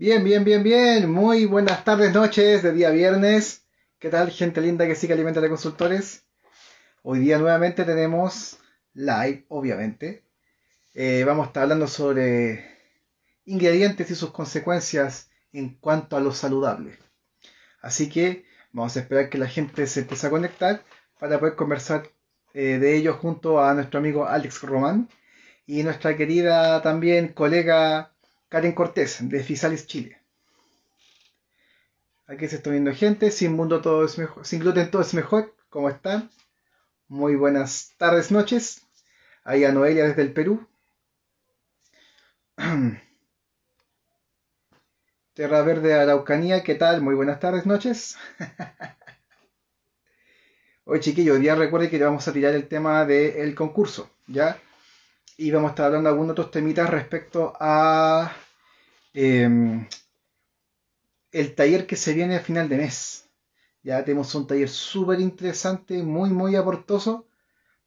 Bien, bien, bien, bien. Muy buenas tardes, noches de día viernes. ¿Qué tal, gente linda que sigue Alimenta de Consultores? Hoy día nuevamente tenemos live, obviamente. Eh, vamos a estar hablando sobre ingredientes y sus consecuencias en cuanto a lo saludable. Así que vamos a esperar que la gente se empiece a conectar para poder conversar eh, de ello junto a nuestro amigo Alex Román y nuestra querida también colega Karen Cortés de Fisalis Chile. Aquí se está viendo gente, sin mundo todo es mejor, sin gluten todo es mejor. ¿Cómo están? Muy buenas tardes, noches. Ahí a Noelia desde el Perú. Terra Verde Araucanía, ¿qué tal? Muy buenas tardes, noches. Hoy, chiquillos, día recuerden que vamos a tirar el tema del concurso, ¿ya? Y vamos a estar hablando de algunos otros temitas respecto a em, el taller que se viene a final de mes. Ya tenemos un taller súper interesante, muy, muy aportoso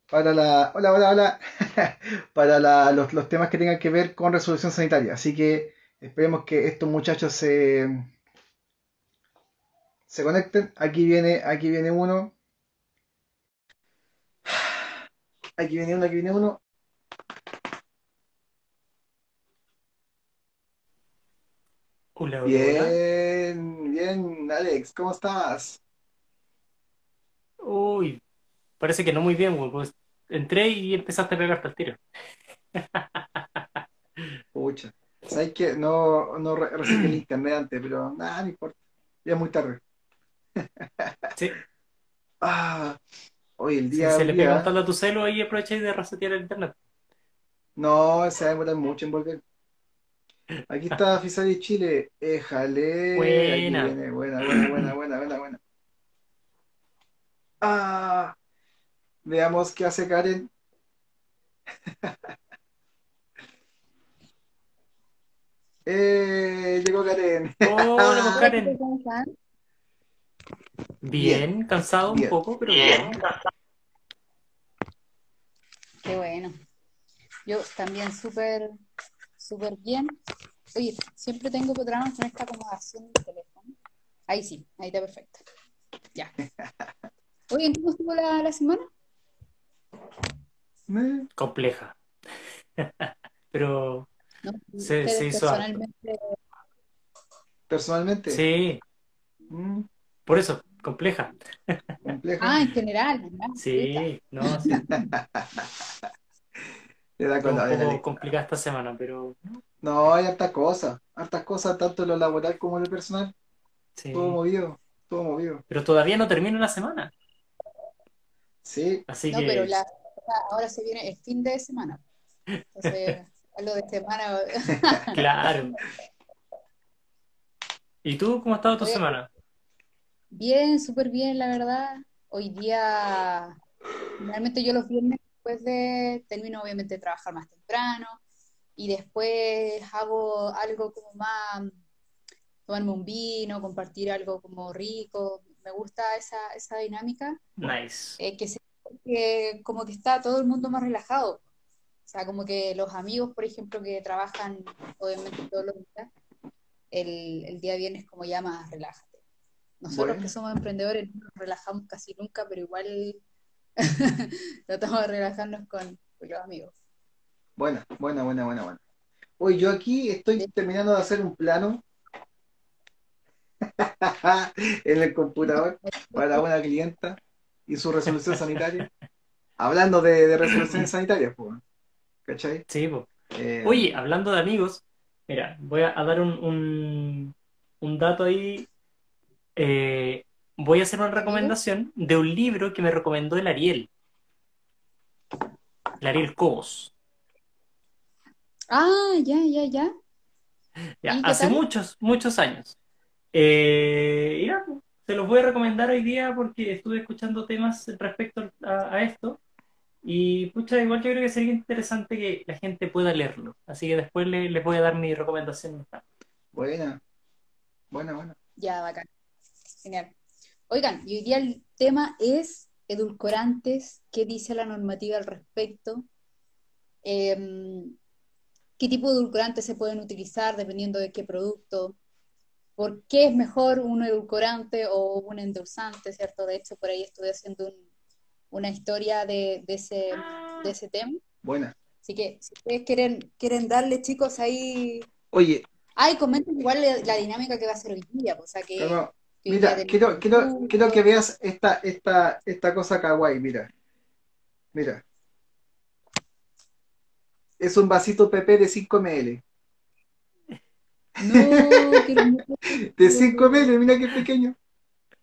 para la. Hola, hola, hola. para los, los, temas que tengan que ver con resolución sanitaria. Así que esperemos que estos muchachos se. se conecten. Aquí viene, aquí viene uno. Aquí viene uno, aquí viene uno. Hola, hola, hola. Bien, bien, Alex, ¿cómo estás? Uy, parece que no muy bien, güey, pues entré y empezaste a pegarte al tiro. Pucha, sabes que no, no re- recibí el internet antes, pero nada, no importa. Ya es muy tarde. Sí, Ah, hoy el si día a se le pega un día. tal a tu celo, ahí aprovecháis de resetear el internet. No, se va a demorar mucho en volver. Aquí está Fisari Chile. Éjale. Aquí Buena. viene. Buena, buena, buena, buena, buena, buena. Ah, veamos qué hace Karen. Eh, llegó Karen. Hola, Karen. ¿cómo están? Bien, Bien, cansado un bien. poco, pero bien. Qué bueno. Yo también súper, súper bien. Oye, siempre tengo problemas con esta acomodación del teléfono. Ahí sí, ahí está perfecto. Ya. Oye, ¿cómo estuvo la, la semana? Compleja. Pero ¿No? se, se hizo personalmente. Personalmente, Sí, mm, por eso, compleja. compleja. Ah, en general, ¿verdad? Sí, no, sí. Da con la poco Alex. complicada esta semana, pero No, hay hartas cosas. Hartas cosas, tanto en lo laboral como en lo personal. Todo sí. movido. Todo movido. Pero todavía no termina la semana. Sí. Así No, pero que, la, ahora se viene el fin de semana. Entonces, algo de semana. claro. ¿Y tú cómo ha estado tu semana? Bien, súper bien, la verdad. Hoy día, generalmente yo los viernes después de, termino obviamente de trabajar más temprano y después hago algo como más, tomarme un vino, compartir algo como rico. Me gusta esa, esa dinámica, Nice. eh, que, se- que como que está todo el mundo más relajado. O sea, como que los amigos, por ejemplo, que trabajan obviamente todos los días, el, el día viernes como ya más relájate. Nosotros que Bueno. somos emprendedores no nos relajamos casi nunca, pero igual tratamos de relajarnos con, con los amigos. Buena, buena, buena, buena, buena. Hoy yo aquí estoy terminando de hacer un plano en el computador para una clienta y su resolución sanitaria. Hablando de, de resoluciones sanitarias, pues, ¿cachai? Sí, po. Eh, Oye, hablando de amigos, mira, voy a, a dar un, un, un dato ahí. Eh, voy a hacer una recomendación de un libro que me recomendó el Ariel, el Ariel Cobos. Ah, ya, ya, ya. Ya, ¿Y qué hace tal? muchos, muchos años. Eh, y nada, pues, se los voy a recomendar hoy día porque estuve escuchando temas respecto a, a esto. Y pucha, igual yo creo que sería interesante que la gente pueda leerlo. Así que después le- les voy a dar mi recomendación. buena, buena, buena. Ya, bacán. Genial. Oigan, y hoy día el tema es edulcorantes. ¿Qué dice la normativa al respecto? Em, ¿qué tipo de edulcorantes se pueden utilizar dependiendo de qué producto? por qué es mejor un edulcorante o un endulzante, ¿cierto? De hecho, por ahí estuve haciendo un- una historia de, de ese, de ese tema. Buena. Así que si ustedes quieren, quieren darle, chicos, ahí... Oye, Ay, comenten igual la, la dinámica que va a ser hoy día, pues, o sea que... Calma. Mira, quiero, quiero, quiero que veas esta, esta, esta cosa kawaii, mira. Mira. Es un vasito PP de 5 ml. No, qué lindo, De 5 ml, mira qué pequeño.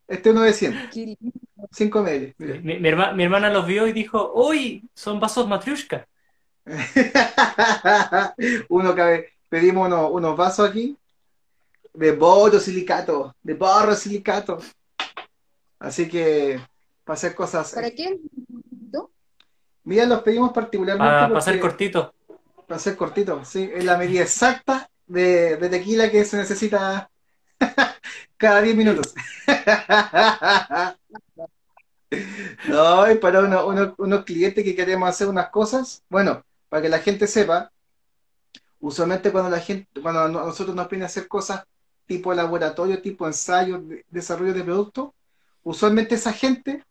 Este es uno de 100. qué lindo. 5 ml, mira. Mi, mi herma- mi hermana los vio y dijo, uy, son vasos matriushka. Uno que pedimos unos, unos vasos aquí de borosilicato, de borosilicato. Así que para hacer cosas. ¿Para qué? ¿No? Mira, los pedimos particularmente Para ser porque- cortito. para ser cortito, sí, es la medida exacta de, de tequila que se necesita cada 10 minutos. No, es para uno- uno- unos clientes que queremos hacer unas cosas. Bueno, para que la gente sepa, usualmente cuando la gente, cuando nosotros nos piden hacer cosas tipo laboratorio, tipo ensayo, de- desarrollo de producto, usualmente esa gente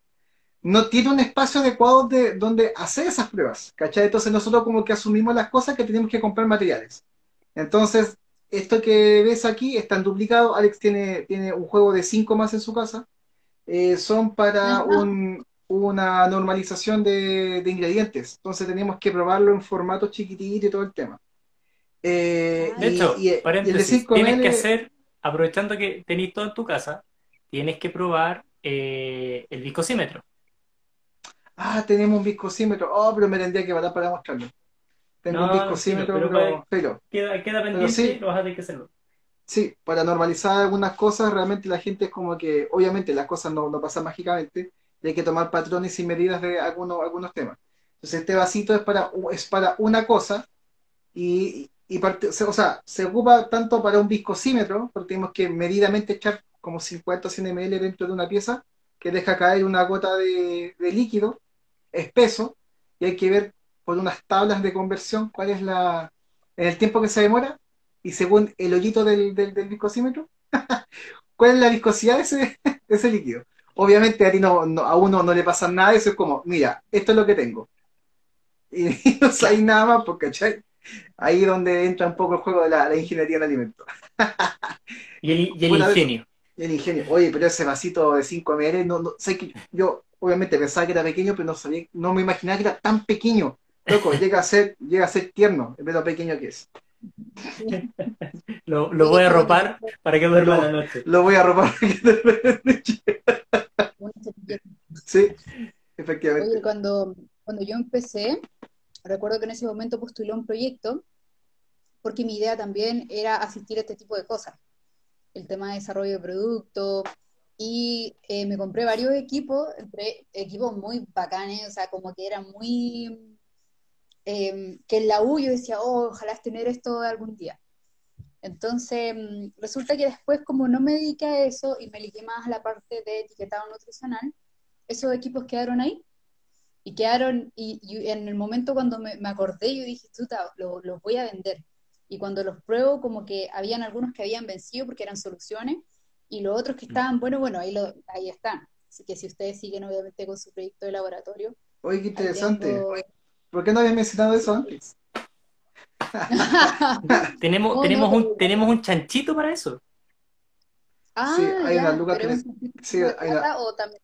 no tiene un espacio adecuado de donde hacer esas pruebas, ¿cachai? Entonces nosotros como que asumimos las cosas que tenemos que comprar materiales. Entonces, esto que ves aquí están duplicados. Alex tiene, tiene un juego de 5 más en su casa. Eh, son para un- una normalización de, de ingredientes. Entonces tenemos que probarlo en formato chiquitito y todo el tema. Eh, De y- hecho, y- y el de paréntesis, 5 tienes que hacer, aprovechando que tenéis todo en tu casa, tienes que probar eh, el viscosímetro. Ah, tenemos un viscosímetro. Oh, pero me tendría que parar para mostrarlo. Tengo un viscosímetro, sí, pero pero, pero Queda, queda pendiente, sí. lo vas a tener que hacerlo. sí, para normalizar algunas cosas, realmente la gente es como que, obviamente las cosas no, no pasan mágicamente, y hay que tomar patrones y medidas de algunos, algunos temas. Entonces este vasito es para, es para una cosa y, y parte- o sea, se ocupa tanto para un viscosímetro, porque tenemos que medidamente echar como 50 o 100 ml dentro de una pieza que deja caer una gota de, de líquido espeso y hay que ver por unas tablas de conversión cuál es la, en el tiempo que se demora y según el hoyito del, del, viscosímetro, cuál es la viscosidad de ese, de ese líquido. Obviamente a ti no, a uno no le pasa nada, eso es como, mira, esto es lo que tengo. Y, no hay nada más, porque. Ahí es donde entra un poco el juego de la, la ingeniería en alimentos. Y el, y el vez- ingenio. Y el ingenio, oye, pero ese vasito de 5 ml, no, no, sé que yo obviamente pensaba que era pequeño, pero no sabía, no me imaginaba que era tan pequeño. Loco, llega a ser, llega a ser tierno, de lo pequeño que es. Lo, lo voy a ropar para que duerma la noche. Lo voy a robar. Una servilleta. sí, efectivamente. Oye, cuando, cuando yo empecé, recuerdo que en ese momento postulé un proyecto, porque mi idea también era asistir a este tipo de cosas. El tema de desarrollo de producto, y eh, me compré varios equipos, entre equipos muy bacanes, o sea, como que eran muy... eh, que la U yo decía, oh, ojalá tener esto algún día. Entonces, mm, resulta que después, como no me dediqué a eso y me dediqué más a la parte de etiquetado nutricional, esos equipos quedaron ahí y quedaron, y, y en el momento cuando me, me acordé, yo dije, chuta, lo- los voy a vender. Y cuando los pruebo, como que habían algunos que habían vencido porque eran soluciones, y los otros que estaban, bueno, bueno, ahí, lo, ahí están. Así que si ustedes siguen obviamente con su proyecto de laboratorio, Oye, qué interesante. tengo- ¿Por qué no habías mencionado eso antes? Tenemos, Oh, tenemos, no, un, tenemos un chanchito para eso. ah, Sí, hay ya, unas lucas pero que sí, hay una- o también-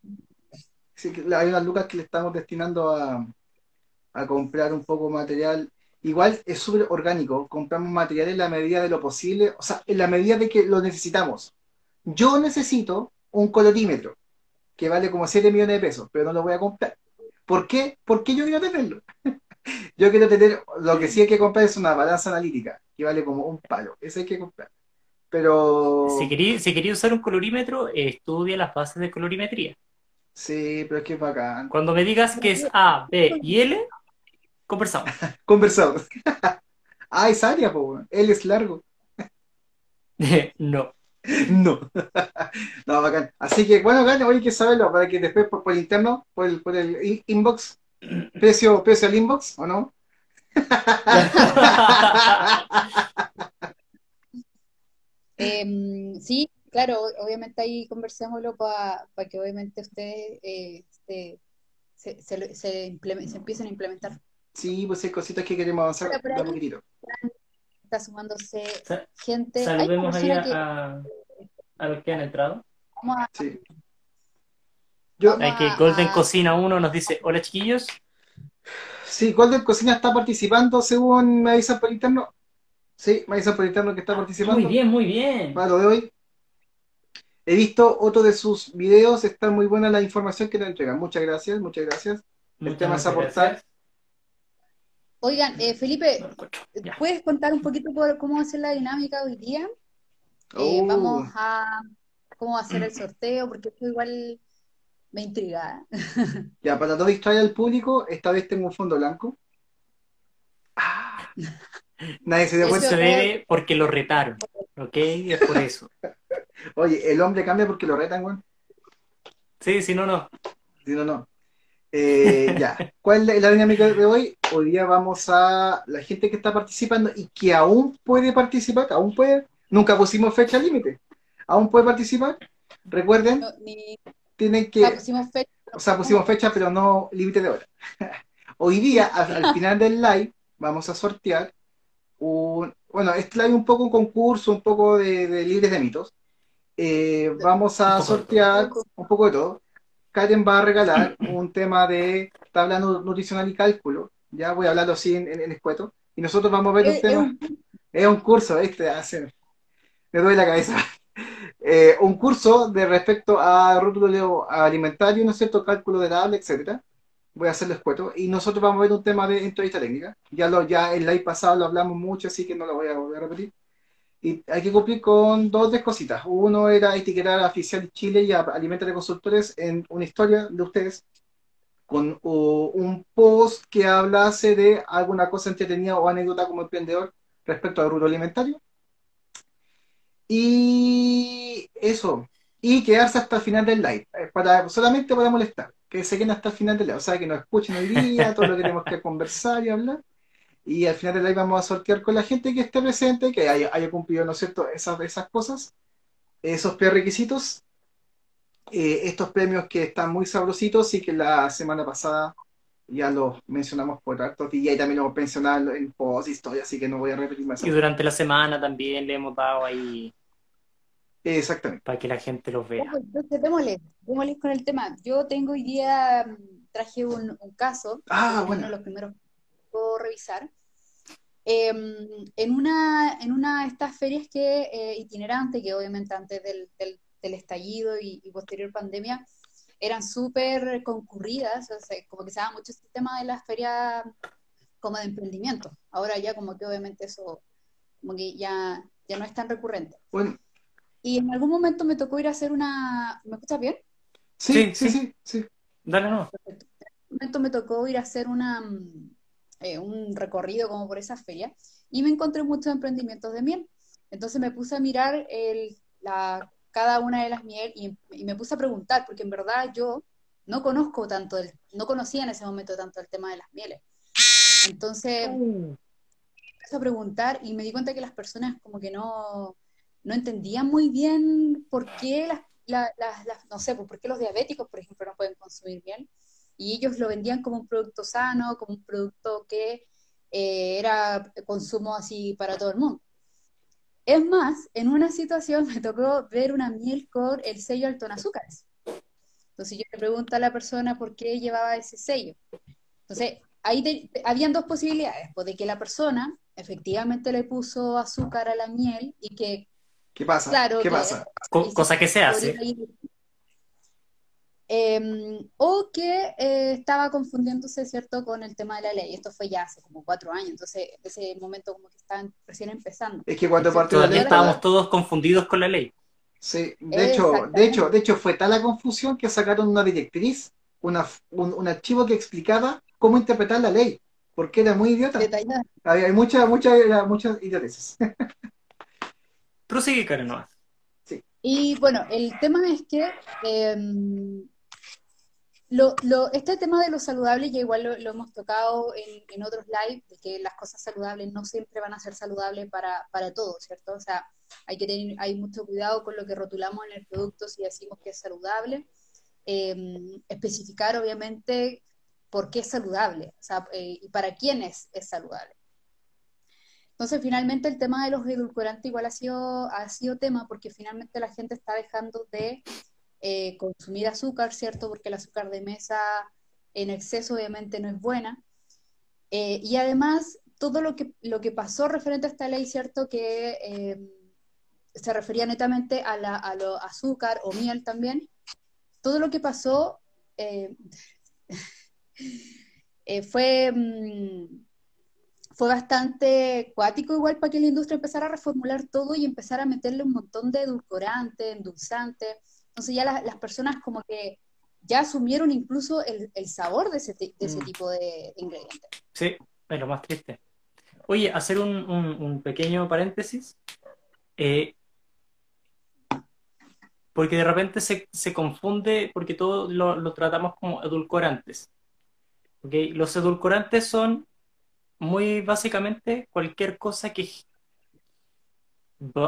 Hay unas lucas que le estamos destinando a, comprar un poco material. Igual es súper orgánico, compramos material en la medida de lo posible, o sea, en la medida de que lo necesitamos. Yo necesito un colorímetro, que vale como 7 millones de pesos, pero no lo voy a comprar. ¿Por qué? Porque yo quiero tenerlo. Yo quiero tener, lo que sí hay que comprar es una balanza analítica, que vale como un palo, ese hay que comprar. Pero, Si queréis si querí usar un colorímetro, estudia las bases de colorimetría. Sí, pero es que es bacán. Cuando me digas que es A, B y L, conversamos. Conversamos. ah, es área, po, él es largo. no. No. no, bacán. Así que, bueno, Gane, hoy hay que saberlo para que después por, por interno, por el, por el in- inbox, precio, precio al inbox, ¿o no? Em, sí, claro, obviamente ahí conversémoslo para que obviamente ustedes eh, se, se, se, se, empiecen a implementar. Sí, pues hay cositas que queremos avanzar ahí- poquitito. Está sumándose Sa- gente. Saludemos ahí que a, a los que han entrado. vamos a- Sí. Yo, Hay que Golden a- Cocina 1 nos dice, hola chiquillos. sí, Golden Cocina está participando según me avisan por interno. Sí, me avisan por interno que está participando. Muy bien, muy bien. para lo de hoy. He visto otro de sus videos, está muy buena la información que nos entregan. Muchas gracias, muchas gracias. Muchas, tema es muchas aportar. gracias. Oigan, eh, Felipe. ¿puedes contar un poquito por cómo va a ser la dinámica hoy día? Eh, Oh, vamos a cómo va a ser el sorteo, porque esto igual me intriga. Ya, para no distraer al público, esta vez tengo un fondo blanco. Ah, nadie se dio Eso- cuenta. Se debe porque lo retaron. ¿Ok? Es por eso. Oye, el hombre cambia porque lo retan, weón. Sí, si no, no. Si no, no. Eh, ya. ¿Cuál es la dinámica de hoy? Hoy día vamos a la gente que está participando y que aún puede participar, aún puede. Nunca pusimos fecha límite. Aún puede participar. Recuerden, No, ni tienen que. pusimos fecha. O sea, pusimos fecha, pero no límite de hora. Hoy día, al, al final del live, vamos a sortear un. Bueno, este live un poco un concurso, un poco de, de libres de mitos. Eh, vamos a sortear un poco de todo. Karen va a regalar un tema de tabla nu- nutricional y cálculo. Ya voy a hablarlo así en, en, en escueto. Y nosotros vamos a ver un Es- es tema. un- Es un curso, ¿viste? Hace- me duele la cabeza. Eh, un curso de respecto a rótulo alimentario, ¿no es cierto? Cálculo de la habla, etcétera. Voy a hacerlo escueto. Y nosotros vamos a ver un tema de entrevista técnica. Ya lo, ya el live pasado lo hablamos mucho, así que no lo voy a volver a repetir. Y hay que cumplir con dos tres cositas. Uno era etiquetar a Oficial Chile y a Alimenta de Consultores en una historia de ustedes con uh, un post que hablase de alguna cosa entretenida o anécdota como emprendedor respecto al rubro alimentario. Y eso. Y quedarse hasta el final del live. eh, Para, solamente para molestar. Que se queden hasta el final del live. O sea, que nos escuchen hoy día, todo lo que tenemos que conversar y hablar. Y al final del live vamos a sortear con la gente que esté presente, que haya, haya cumplido, ¿no es cierto?, esas, esas cosas, esos prerequisitos, eh, estos premios que están muy sabrositos y que la semana pasada ya los mencionamos por hartos días y también lo hemos mencionado en post historia, así que no voy a repetir más. Y durante la semana también le hemos dado ahí Exactamente. para que la gente los vea. Entonces, démosle, démosle con el tema. Yo tengo hoy día, mm, traje un, un caso, Ah, uno bueno. de los primeros puedo revisar. Em, en una, en una de estas ferias que eh, itinerante, que obviamente antes del, del- del estallido y, y posterior pandemia, eran súper concurridas, o sea, como que se daba mucho este tema de las ferias como de emprendimiento. Ahora ya como que obviamente eso como que ya, ya no es tan recurrente. Bueno, Y en algún momento me tocó ir a hacer una... ¿Me escuchas bien? sí, Sí, sí, sí. Dale, no. En un momento me tocó ir a hacer una, mm, eh, un recorrido como por esa feria y me encontré muchos emprendimientos de miel. Entonces me puse a mirar el, la, cada una de las miel y, y me puse a preguntar, porque en verdad yo no conozco tanto, el, no conocía en ese momento tanto el tema de las mieles. Entonces Uh, empecé a preguntar y me di cuenta que las personas como que no, no entendían muy bien por qué las, la- las- las- no sé, por qué los diabéticos, por ejemplo, no pueden consumir miel. Y ellos lo vendían como un producto sano, como un producto que eh, era consumo así para todo el mundo. Es más, en una situación me tocó ver una miel con el sello alto en azúcares. Entonces yo le pregunto a la persona por qué llevaba ese sello. Entonces, ahí te- habían dos posibilidades, pues de que la persona efectivamente le puso azúcar a la miel y que, ¿Qué pasa? claro, ¿Qué que- pasa? co- cosa que se hace. Em, o que eh, estaba confundiéndose, ¿cierto?, con el tema de la ley. Esto fue ya hace como cuatro años, entonces en ese momento como que estaban recién empezando. Es que cuando partió la Todavía ley, estábamos todos confundidos con la ley. Sí, de hecho, de hecho, de hecho fue tal la confusión que sacaron una directriz, una, un, un archivo que explicaba cómo interpretar la ley, porque era muy idiota. Detallada. Había hay muchas, muchas, muchas idioteces. Prosigue, Karen, nomás. Y bueno, el tema es que em, Lo, lo, este tema de lo saludable ya igual lo, hemos tocado en, en, otros live, de que las cosas saludables no siempre van a ser saludables para, para todos, ¿cierto? O sea, hay que tener hay mucho cuidado con lo que rotulamos en el producto si decimos que es saludable. Eh, especificar, obviamente, por qué es saludable, o sea, eh, y para quién es, es saludable. Entonces, finalmente, el tema de los edulcorantes igual ha sido, ha sido tema porque finalmente la gente está dejando de eh, consumir azúcar, ¿cierto? Porque el azúcar de mesa en exceso obviamente no es buena. Eh, y además, todo lo que, lo que pasó referente a esta ley, ¿cierto? Que eh, se refería netamente a, lo azúcar o miel también. Todo lo que pasó fue... Mm, fue bastante cuático igual para que la industria empezara a reformular todo y empezara a meterle un montón de edulcorante, endulzante. Entonces ya las personas como que ya asumieron incluso el, sabor de ese, de ese mm. tipo de, ingredientes. Sí, es lo más triste. Oye, hacer un, pequeño paréntesis. Eh, porque de repente se, confunde, porque todo lo, tratamos como edulcorantes. ¿okay? Los edulcorantes son muy básicamente cualquier cosa que,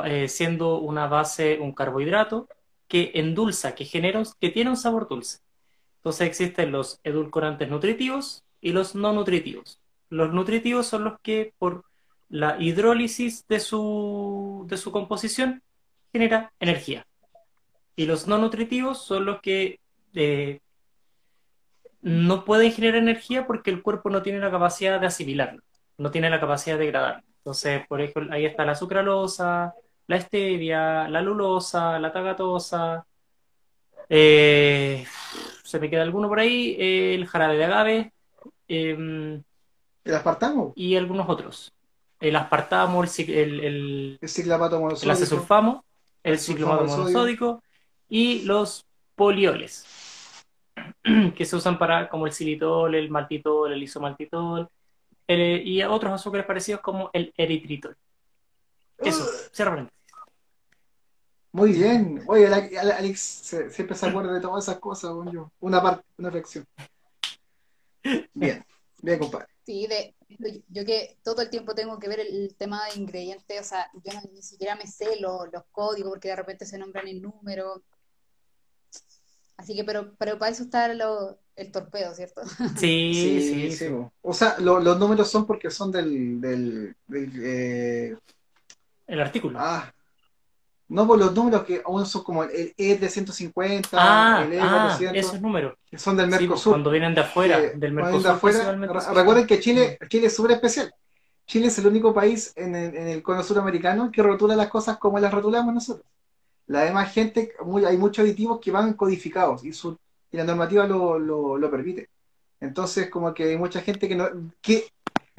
eh, siendo una base, un carbohidrato, que endulza, que genera, que tiene un sabor dulce. Entonces existen los edulcorantes nutritivos y los no nutritivos. Los nutritivos son los que por la hidrólisis de su, de su composición genera energía. Y los no nutritivos son los que eh, no pueden generar energía porque el cuerpo no tiene la capacidad de asimilarlo, no tiene la capacidad de degradarlo. Entonces, por ejemplo, ahí está la sucralosa, la stevia, la lulosa, la tagatosa. Eh, se me queda alguno por ahí, el jarabe de agave. Em, ¿El aspartamo? Y algunos otros. El aspartamo, el, el, el, el ciclamato monosódico. El acesulfamo, el, ciclamato monosódico y los polioles, que se usan para como el xilitol, el maltitol, el isomaltitol y otros azúcares parecidos como el eritritol. Eso, cierra muy bien. Oye, Alex siempre se acuerda de todas esas cosas, yo. Una parte, una reflexión. Bien, bien, compadre. Sí, de, yo que todo el tiempo tengo que ver el, tema de ingredientes, o sea, yo ni siquiera me sé los códigos porque de repente se nombran el número. Así que, pero, pero para eso está el torpedo, ¿cierto? Sí, sí, sí. O sea, los números son porque son del... del, eh, El artículo. Ah, no, por los números que aún son como el E de 150, ah, el E de ah, esos números. Que son del pues, Mercosur. cuando vienen de afuera, del Mercosur. recuerden que Chile, Chile es súper especial. Chile es el único país en el, en el cono suramericano que rotula las cosas como las rotulamos nosotros. La demás gente, hay muchos aditivos que van codificados y, su, y la normativa lo, lo, lo permite. Entonces, como que hay mucha gente que no, que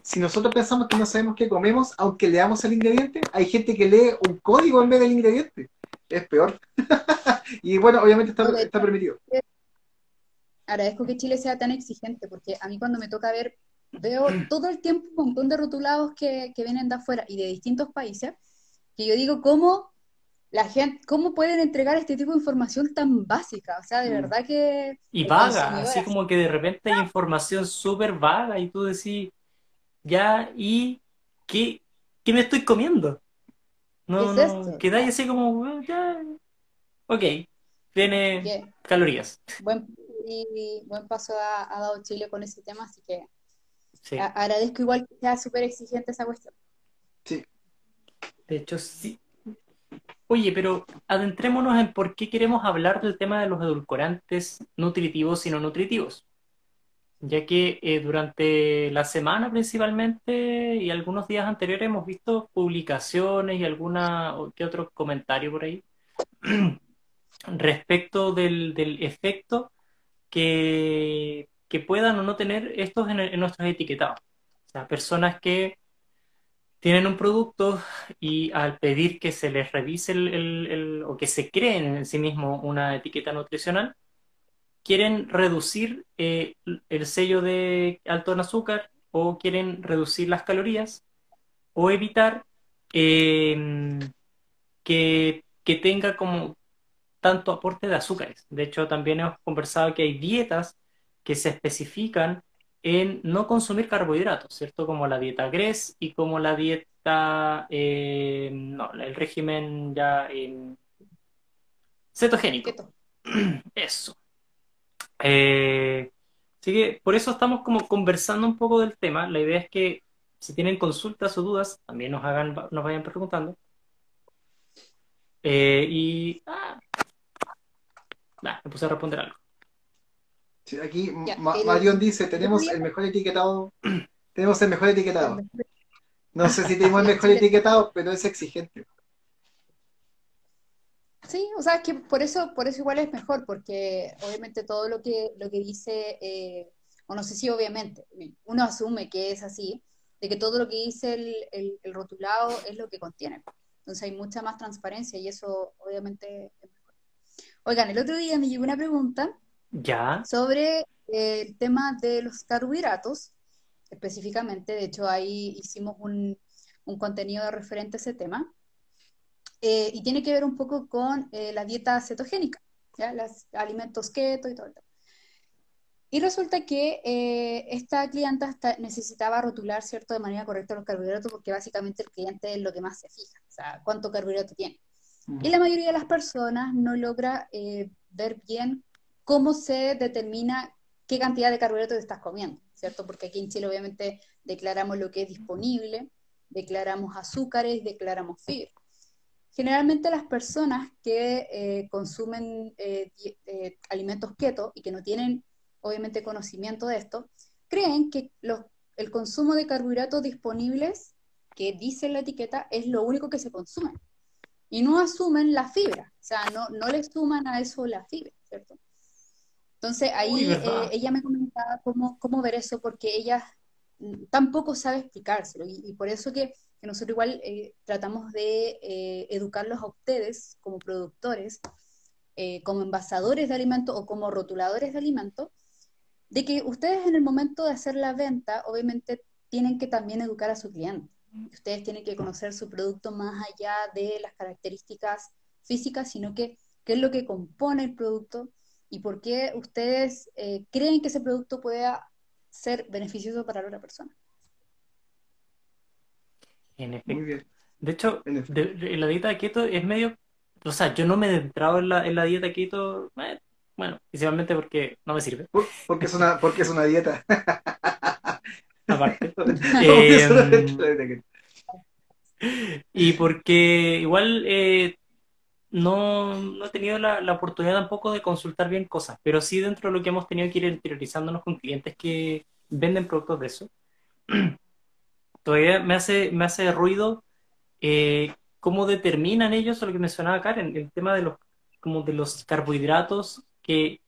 si nosotros pensamos que no sabemos qué comemos, aunque leamos el ingrediente, hay gente que lee un código en vez del ingrediente. Es peor. y bueno, obviamente está, está permitido. Agradezco que Chile sea tan exigente, porque a mí cuando me toca ver, veo todo el tiempo un montón de rotulados que, que vienen de afuera y de distintos países, que yo digo, ¿cómo la gente, ¿cómo pueden entregar este tipo de información tan básica? O sea, de mm. verdad que... Y vaga, así como que de repente hay información súper vaga y tú decís, ya, ¿y qué, qué me estoy comiendo? No, no, quedáis así como, ya, ok, tiene calorías. Buen, y buen paso ha, dado Chile con ese tema, así que agradezco igual que sea súper exigente esa cuestión. Sí. De hecho, sí. Oye, pero adentrémonos en por qué queremos hablar del tema de los edulcorantes nutritivos y no nutritivos ya que eh, durante la semana principalmente y algunos días anteriores hemos visto publicaciones y alguna que otro comentario por ahí respecto del, efecto que, que, puedan o no tener estos en, nuestros etiquetados. O sea, personas que tienen un producto y al pedir que se les revise el, o que se creen en sí mismo una etiqueta nutricional, quieren reducir eh, el sello de alto en azúcar o quieren reducir las calorías o evitar em, que, tenga como tanto aporte de azúcares. De hecho, también hemos conversado que hay dietas que se especifican en no consumir carbohidratos, ¿cierto? Como la dieta GRES y como la dieta, eh, no, el régimen ya cetogénico. Keto. Eso. Eh, así que por eso estamos como conversando un poco del tema. La idea es que si tienen consultas o dudas, también nos hagan, nos vayan preguntando. Eh, y ah, nah, me puse a responder algo. Sí, aquí Ya, Ma- el- Marion dice, tenemos el- el mejor etiquetado. Tenemos el mejor etiquetado. No sé si tenemos el mejor etiquetado, pero es exigente. Sí, o sea, es que por eso, por eso igual es mejor, porque obviamente todo lo que, lo que dice, eh, o no sé si obviamente, uno asume que es así, de que todo lo que dice el, el- el rotulado es lo que contiene. Entonces hay mucha más transparencia y eso obviamente es mejor. Oigan, el otro día me llegó una pregunta Ya, sobre eh, el tema de los carbohidratos, específicamente, de hecho ahí hicimos un, un contenido referente a ese tema, eh, y tiene que ver un poco con eh, la dieta cetogénica, ¿ya? Los alimentos keto y todo el tema. Y resulta que eh, esta clienta está- necesitaba rotular, ¿cierto?, de manera correcta los carbohidratos, porque básicamente el cliente es lo que más se fija, o sea, cuánto carbohidrato tiene. Y la mayoría de las personas no logra eh, ver bien cómo se determina qué cantidad de carbohidratos estás comiendo, ¿cierto? Porque aquí en Chile obviamente declaramos lo que es disponible, declaramos azúcares, declaramos fibra. Generalmente las personas que eh, consumen eh, eh, alimentos keto y que no tienen obviamente conocimiento de esto, creen que los- el consumo de carbohidratos disponibles que dice la etiqueta es lo único que se consume. Y no asumen la fibra, o sea, no, no le suman a eso la fibra, ¿cierto? Entonces ahí Uy, eh, ella me comentaba cómo, cómo ver eso, porque ella mm, tampoco sabe explicárselo, y, por eso que, que nosotros igual eh, tratamos de eh, educarlos a ustedes como productores, eh, como envasadores de alimentos o como rotuladores de alimentos, de que ustedes en el momento de hacer la venta, obviamente tienen que también educar a su cliente. Ustedes tienen que conocer su producto más allá de las características físicas, sino que qué es lo que compone el producto y por qué ustedes eh, creen que ese producto pueda ser beneficioso para la otra persona. en Muy efecto. bien. De hecho, En efecto. de- de- la dieta keto es medio, o sea, yo no me he entrado en la, en la dieta keto, eh, bueno, principalmente porque no me sirve, Por- Porque es una, porque es una dieta. aparte. Eh. Y porque igual eh, no, no he tenido la, la oportunidad tampoco de consultar bien cosas, pero sí dentro de lo que hemos tenido que ir interiorizándonos con clientes que venden productos de eso, todavía me hace, me hace ruido eh, cómo determinan ellos, lo que mencionaba Karen, el tema de los, como de los carbohidratos que,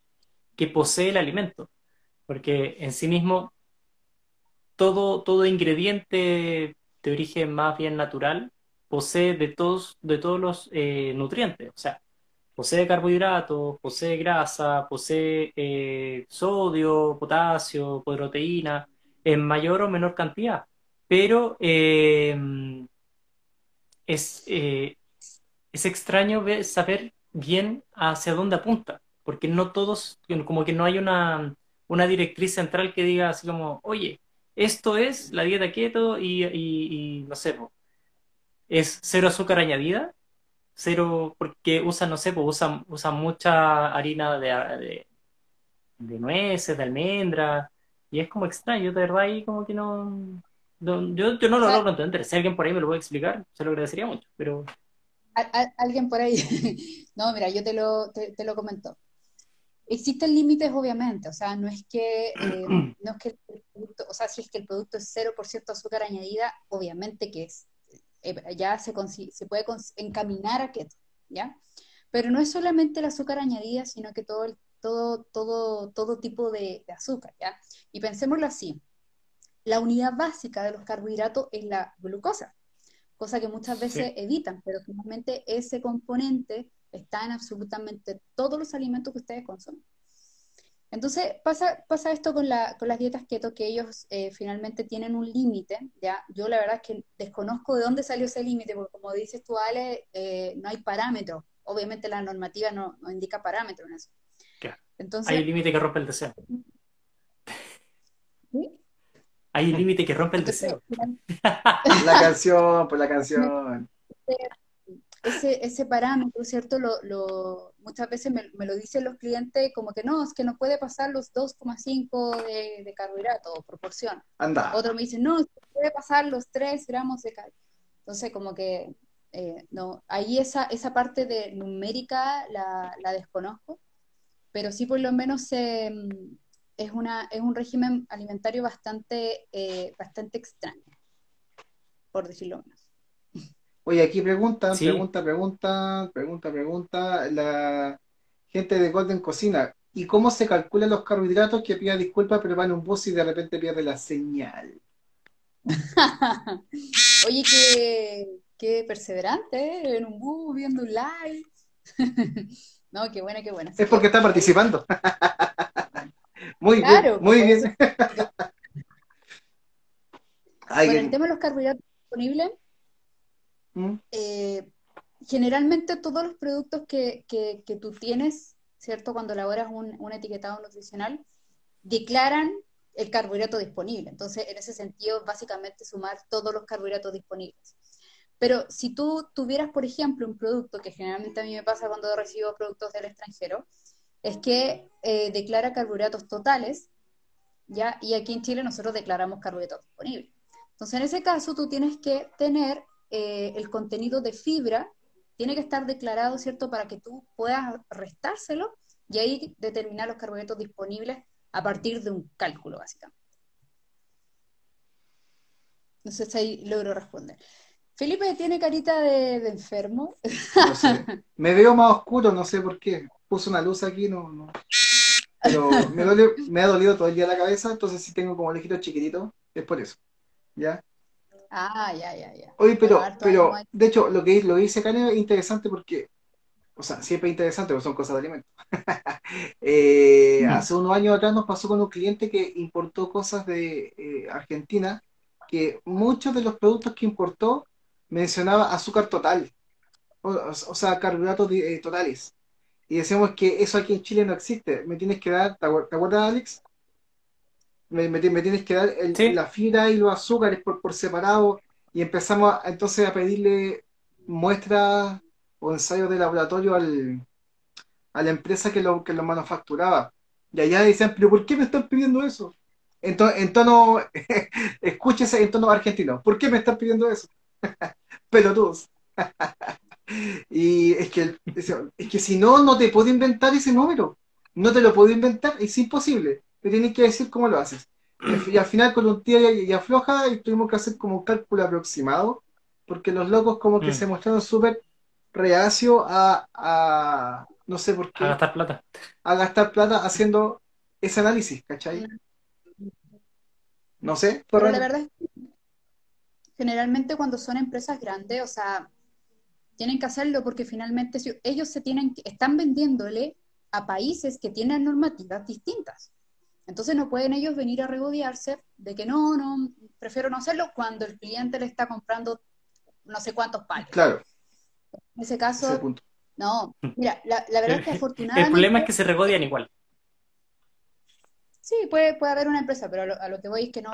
que posee el alimento, porque en sí mismo todo, todo ingrediente de origen más bien natural posee de todos, de todos los eh, nutrientes. O sea, posee carbohidratos, posee grasa, posee eh, sodio, potasio, proteína, en mayor o menor cantidad. Pero eh, es, es extraño saber bien hacia dónde apunta, porque no todos, como que no hay una, una directriz central que diga así como, oye, esto es la dieta keto y, y- y, sé, es cero azúcar añadida, cero, porque usan, no sé, pues usan, usan mucha harina de, de, de nueces, de almendra, y es como extraño, de verdad, ahí como que no, no- yo, yo no lo logro entender, si alguien por ahí me lo puede explicar, se lo agradecería mucho, pero Al- al- alguien por ahí. No, mira, yo te lo, te, te lo comento. Existen límites, obviamente, o sea, no es que, eh, no es que el producto, o sea, si es que el producto es 0% azúcar añadida, obviamente que es, eh, ya se, se puede encaminar a keto, ¿ya? Pero no es solamente el azúcar añadida, sino que todo, el- todo, todo, todo tipo de, de azúcar, ¿ya? Y pensémoslo así, la unidad básica de los carbohidratos es la glucosa, cosa que muchas veces evitan, pero finalmente ese componente está en absolutamente todos los alimentos que ustedes consumen. Entonces pasa, pasa esto con, la, con las dietas keto, que ellos eh, finalmente tienen un límite, ¿ya? Yo la verdad es que desconozco de dónde salió ese límite, porque como dices tú, Ale, eh, no hay parámetro. Obviamente la normativa no, no indica parámetro en eso. Claro. Entonces, hay un límite que rompe el deseo. Hay un límite que rompe el deseo. La canción, por la canción. Ese, ese parámetro, ¿cierto? Lo, lo, muchas veces me, me, lo dicen los clientes como que no, es que no puede pasar los 2,5 de, de carbohidrato, proporción. Anda. Otro me dice, no, puede pasar los 3 gramos de carbohidrato. Entonces, como que, eh, no, ahí esa, esa parte de numérica la, la desconozco, pero sí por lo menos eh, es, una, es un régimen alimentario bastante, eh, bastante extraño, por decirlo menos. Oye, aquí preguntan, sí. pregunta, pregunta, pregunta, pregunta, la gente de Golden Cocina, ¿y cómo se calculan los carbohidratos que pida disculpas pero va en un bus y de repente pierde la señal? Oye, qué, qué perseverante, ¿eh? en un bus, viendo un live. no, qué buena, qué buena. Es porque está participando. muy claro, bien, muy bien. Ay, bueno, el tema de los carbohidratos disponibles, ¿Mm? eh, generalmente todos los productos que, que, tú tienes, ¿cierto? Cuando elaboras un, un etiquetado nutricional, declaran el carbohidrato disponible. Entonces, en ese sentido, básicamente sumar todos los carbohidratos disponibles. Pero si tú tuvieras, por ejemplo, un producto, que generalmente a mí me pasa cuando recibo productos del extranjero, es que eh, declara carbohidratos totales, ¿ya? Y aquí en Chile nosotros declaramos carbohidratos disponibles. Entonces, en ese caso, tú tienes que tener eh, el contenido de fibra, tiene que estar declarado, ¿cierto?, para que tú puedas restárselo y ahí determinar los carbohidratos disponibles a partir de un cálculo, básicamente. No sé si ahí logro responder. Felipe tiene carita de, enfermo. No sé. Me veo más oscuro, no sé por qué. Puse una luz aquí, no. Pero me, ha dolido todo el día la cabeza, entonces si tengo como lejitos chiquititos, es por eso. ¿Ya? Ah, ya, ya, ya. Oye, pero, pero, de hecho, lo que, lo que dice Karen es interesante porque o sea, siempre interesante, porque son cosas de alimentos. eh, mm. Hace unos años atrás nos pasó con un cliente que importó cosas de eh, Argentina, que muchos de los productos que importó mencionaba azúcar total, o, o sea, carbohidratos eh, totales. Y decíamos que eso aquí en Chile no existe. Me tienes que dar, ¿te acuerdas, Alex? Me, me, me tienes que dar el, ¿Sí? la fibra y los azúcares por, por separado. Y empezamos a, entonces a pedirle muestras o ensayos de laboratorio al, a la empresa que lo, que lo manufacturaba. Y allá decían, pero ¿por qué me están pidiendo eso? En, to, en tono, escúchese en tono argentino, ¿por qué me están pidiendo eso? Pelotudos. y es que, es que si no, no te puedo inventar ese número. No te lo puedo inventar, es imposible. Me tienes que decir cómo lo haces. Y, al final con un tía y, y afloja y tuvimos que hacer como un cálculo aproximado, porque los locos como que mm. se mostraron súper reacio a, a, no sé por qué. A gastar plata. A gastar plata haciendo ese análisis, ¿cachai? No sé. Pero la verdad es que generalmente cuando son empresas grandes, o sea, tienen que hacerlo porque finalmente ellos se tienen, están vendiéndole a países que tienen normativas distintas. Entonces no pueden ellos venir a regodearse de que no, no, prefiero no hacerlo cuando el cliente le está comprando no sé cuántos palos. Claro. En ese caso, ese no, mira, la, la, verdad es que afortunadamente... El problema es que se regodian igual. Sí, puede, puede haber una empresa, pero a lo, a lo que voy es que no,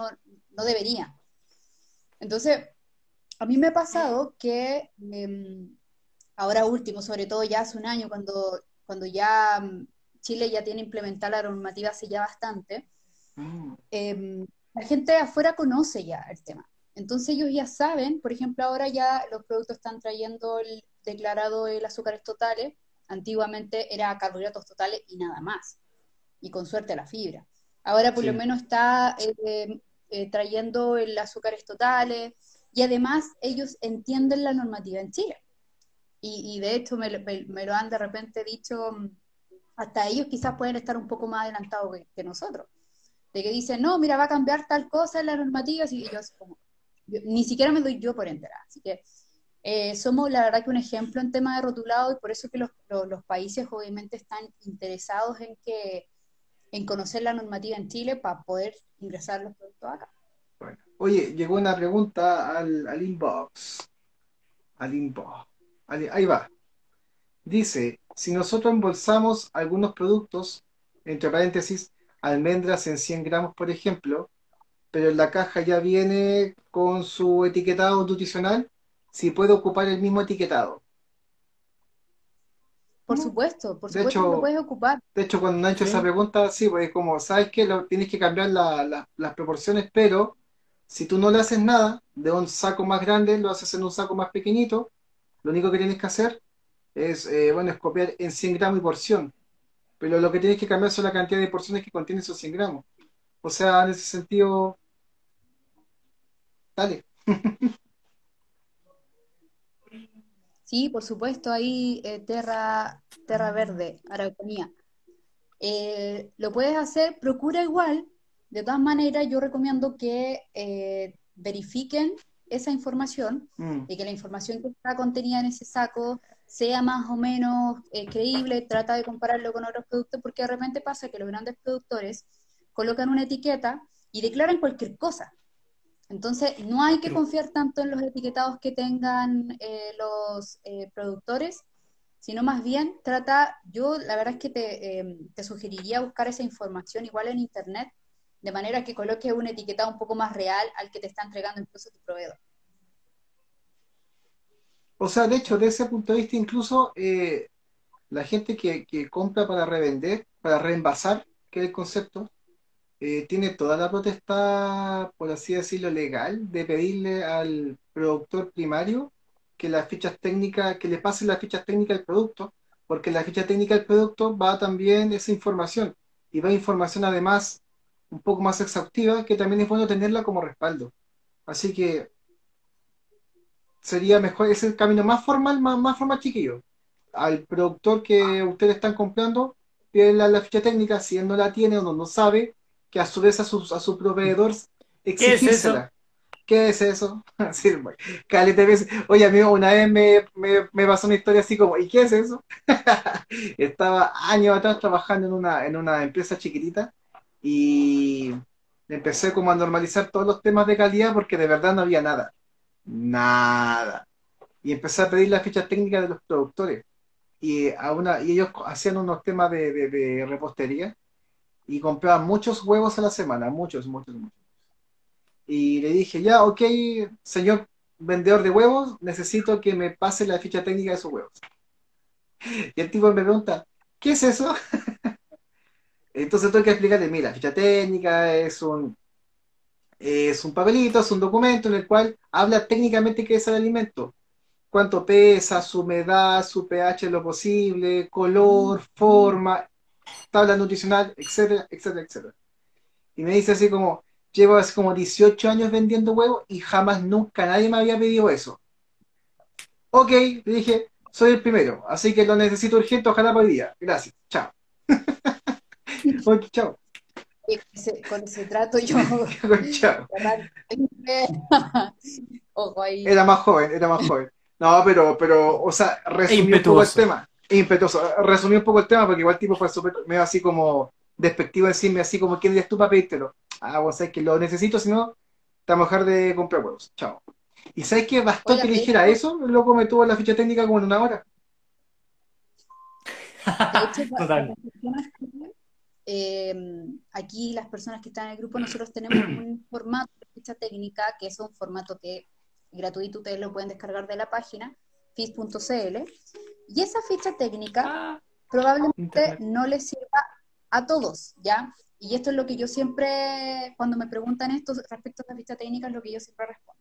no debería. Entonces, a mí me ha pasado que eh, ahora último, sobre todo ya hace un año, cuando, cuando ya mm, Chile ya tiene implementada la normativa hace ya bastante, mm. eh, la gente de afuera conoce ya el tema. Entonces ellos ya saben, por ejemplo, ahora ya los productos están trayendo el declarado el azúcares totales, antiguamente era carbohidratos totales y nada más, y con suerte la fibra. Ahora por sí. lo menos está eh, eh, trayendo el azúcares totales y además ellos entienden la normativa en Chile. Y, y de hecho me, me, me, lo han de repente dicho, mm, hasta ellos quizás pueden estar un poco más adelantados que, nosotros. De que dicen, no, mira, va a cambiar tal cosa en la normativa, y yo así como, yo, ni siquiera me doy yo por enterada. Así que eh, somos la verdad que un ejemplo en tema de rotulado y por eso que los, los, países obviamente están interesados en que en conocer la normativa en Chile para poder ingresar los productos acá. Bueno. Oye, llegó una pregunta al, al inbox. Al inbox. Ahí va. Dice, si nosotros embolsamos algunos productos, entre paréntesis, almendras en 100 gramos, por ejemplo, pero en la caja ya viene con su etiquetado nutricional, si puede ocupar el mismo etiquetado. Por supuesto, por De supuesto hecho- que lo puedes ocupar. De hecho, cuando me han hecho Sí. esa pregunta, sí, pues es como, ¿sabes? Lo, tienes que cambiar la- la- las proporciones, pero si tú no le haces nada, de un saco más grande lo haces en un saco más pequeñito, lo único que tienes que hacer es, eh, bueno, es copiar en 100 gramos y porción. Pero lo que tienes que cambiar son la cantidad de porciones que contienen esos 100 gramos. O sea, en ese sentido, dale. Sí, por supuesto, ahí eh, Terra, Terra Verde, Araucanía. Eh, lo puedes hacer, procura igual. De todas maneras, yo recomiendo que eh, verifiquen esa información Mm. y que la información que está contenida en ese saco sea más o menos eh, creíble, trata de compararlo con otros productos, porque de repente pasa que los grandes productores colocan una etiqueta y declaran cualquier cosa. Entonces, no hay que confiar tanto en los etiquetados que tengan eh, los eh, productores, sino más bien trata, yo la verdad es que te, eh, te sugeriría buscar esa información igual en internet, de manera que coloques un etiquetado un poco más real al que te está entregando incluso tu proveedor. O sea, de hecho, de ese punto de vista, incluso eh, la gente que, compra para revender, para reenvasar, que es el concepto, eh, tiene toda la potestad, por así decirlo, legal de pedirle al productor primario que las fichas técnicas, que le pase las fichas técnicas del producto, porque la ficha técnica del producto va también esa información, y va información además un poco más exhaustiva, que también es bueno tenerla como respaldo. Así que sería mejor, es el camino más formal, más, más formal chiquillo. Al productor que ustedes están comprando, piden la, la ficha técnica, si él no la tiene o no, no sabe, que a su vez a su, a su proveedor exigírsela. ¿Qué es eso? Sí, bueno, caleta de veces. Oye, amigo, una vez me, me, me pasó una historia así como, ¿y qué es eso? Estaba años atrás trabajando en una, en una empresa chiquitita y empecé como a normalizar todos los temas de calidad porque de verdad no había nada. Nada. Y empecé a pedir las fichas técnicas de los productores. Y, a una, y ellos hacían unos temas de, de, de repostería y compraban muchos huevos a la semana, muchos, muchos, muchos. Y le dije, ya, ok, señor vendedor de huevos, necesito que me pase la ficha técnica de esos huevos. Y el tipo me pregunta, ¿qué es eso? Entonces tengo que explicarle, mira, la ficha técnica es un, es un papelito, es un documento en el cual habla técnicamente qué es el alimento. Cuánto pesa, su humedad, su pH lo posible, color, forma, tabla nutricional, etcétera, etcétera, etcétera. Y me dice así como, llevo así como 18 años vendiendo huevos y jamás nunca nadie me había pedido eso. Ok, le dije, soy el primero, así que lo necesito urgente, ojalá para hoy día. Gracias, chao. ok, chao. Con ese, con ese trato yo... Ojo ahí. Era más joven, era más joven. No, pero, pero, o sea, resumí un poco el tema. Impetuoso. Resumí un poco el tema porque igual el tipo fue súper, medio así como despectivo decirme así como, ¿quién eres tú para pedírtelo? Ah, vos sabés que lo necesito, si no, te vamos a dejar de comprar huevos. Chao. Y sabes que bastó que dijera eso, el loco me tuvo la ficha técnica como en una hora. De hecho, pa- Total. Eh, aquí las personas que están en el grupo, nosotros tenemos un formato de ficha técnica, que es un formato que gratuito, ustedes lo pueden descargar de la página, fis.cl, y esa ficha técnica Ah, probablemente Internet. no les sirva a todos, ¿ya? Y esto es lo que yo siempre, cuando me preguntan esto respecto a la ficha técnica, es lo que yo siempre respondo.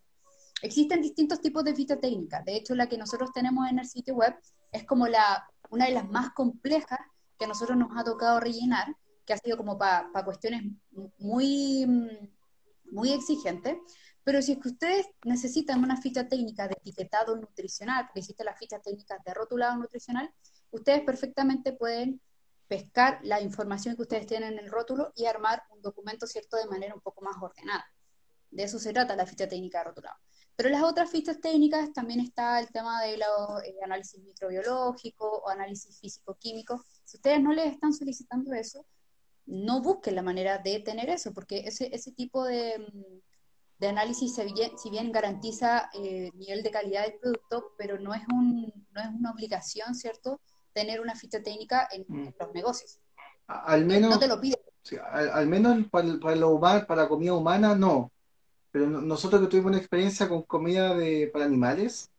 Existen distintos tipos de ficha técnica. De hecho, la que nosotros tenemos en el sitio web es como la, una de las más complejas que a nosotros nos ha tocado rellenar, que ha sido como para cuestiones muy, muy exigentes. Pero si es que ustedes necesitan una ficha técnica de etiquetado nutricional, porque existen las fichas técnicas de rotulado nutricional, ustedes perfectamente pueden pescar la información que ustedes tienen en el rótulo y armar un documento, ¿cierto?, de manera un poco más ordenada. De eso se trata la ficha técnica de rotulado. Pero las otras fichas técnicas también está el tema de los eh, análisis microbiológico o análisis físico-químico. Si ustedes no les están solicitando eso, no busquen la manera de tener eso, porque ese, ese tipo de, mm, de análisis, si bien, si bien garantiza eh, nivel de calidad del producto, pero no es, un, no es una obligación, ¿cierto?, tener una ficha técnica en, Mm. en los negocios. Al menos, No te lo piden. sí, al, al menos para, para lo humano, para la comida humana, no. pero no- nosotros que tuvimos una experiencia con comida de, para animales,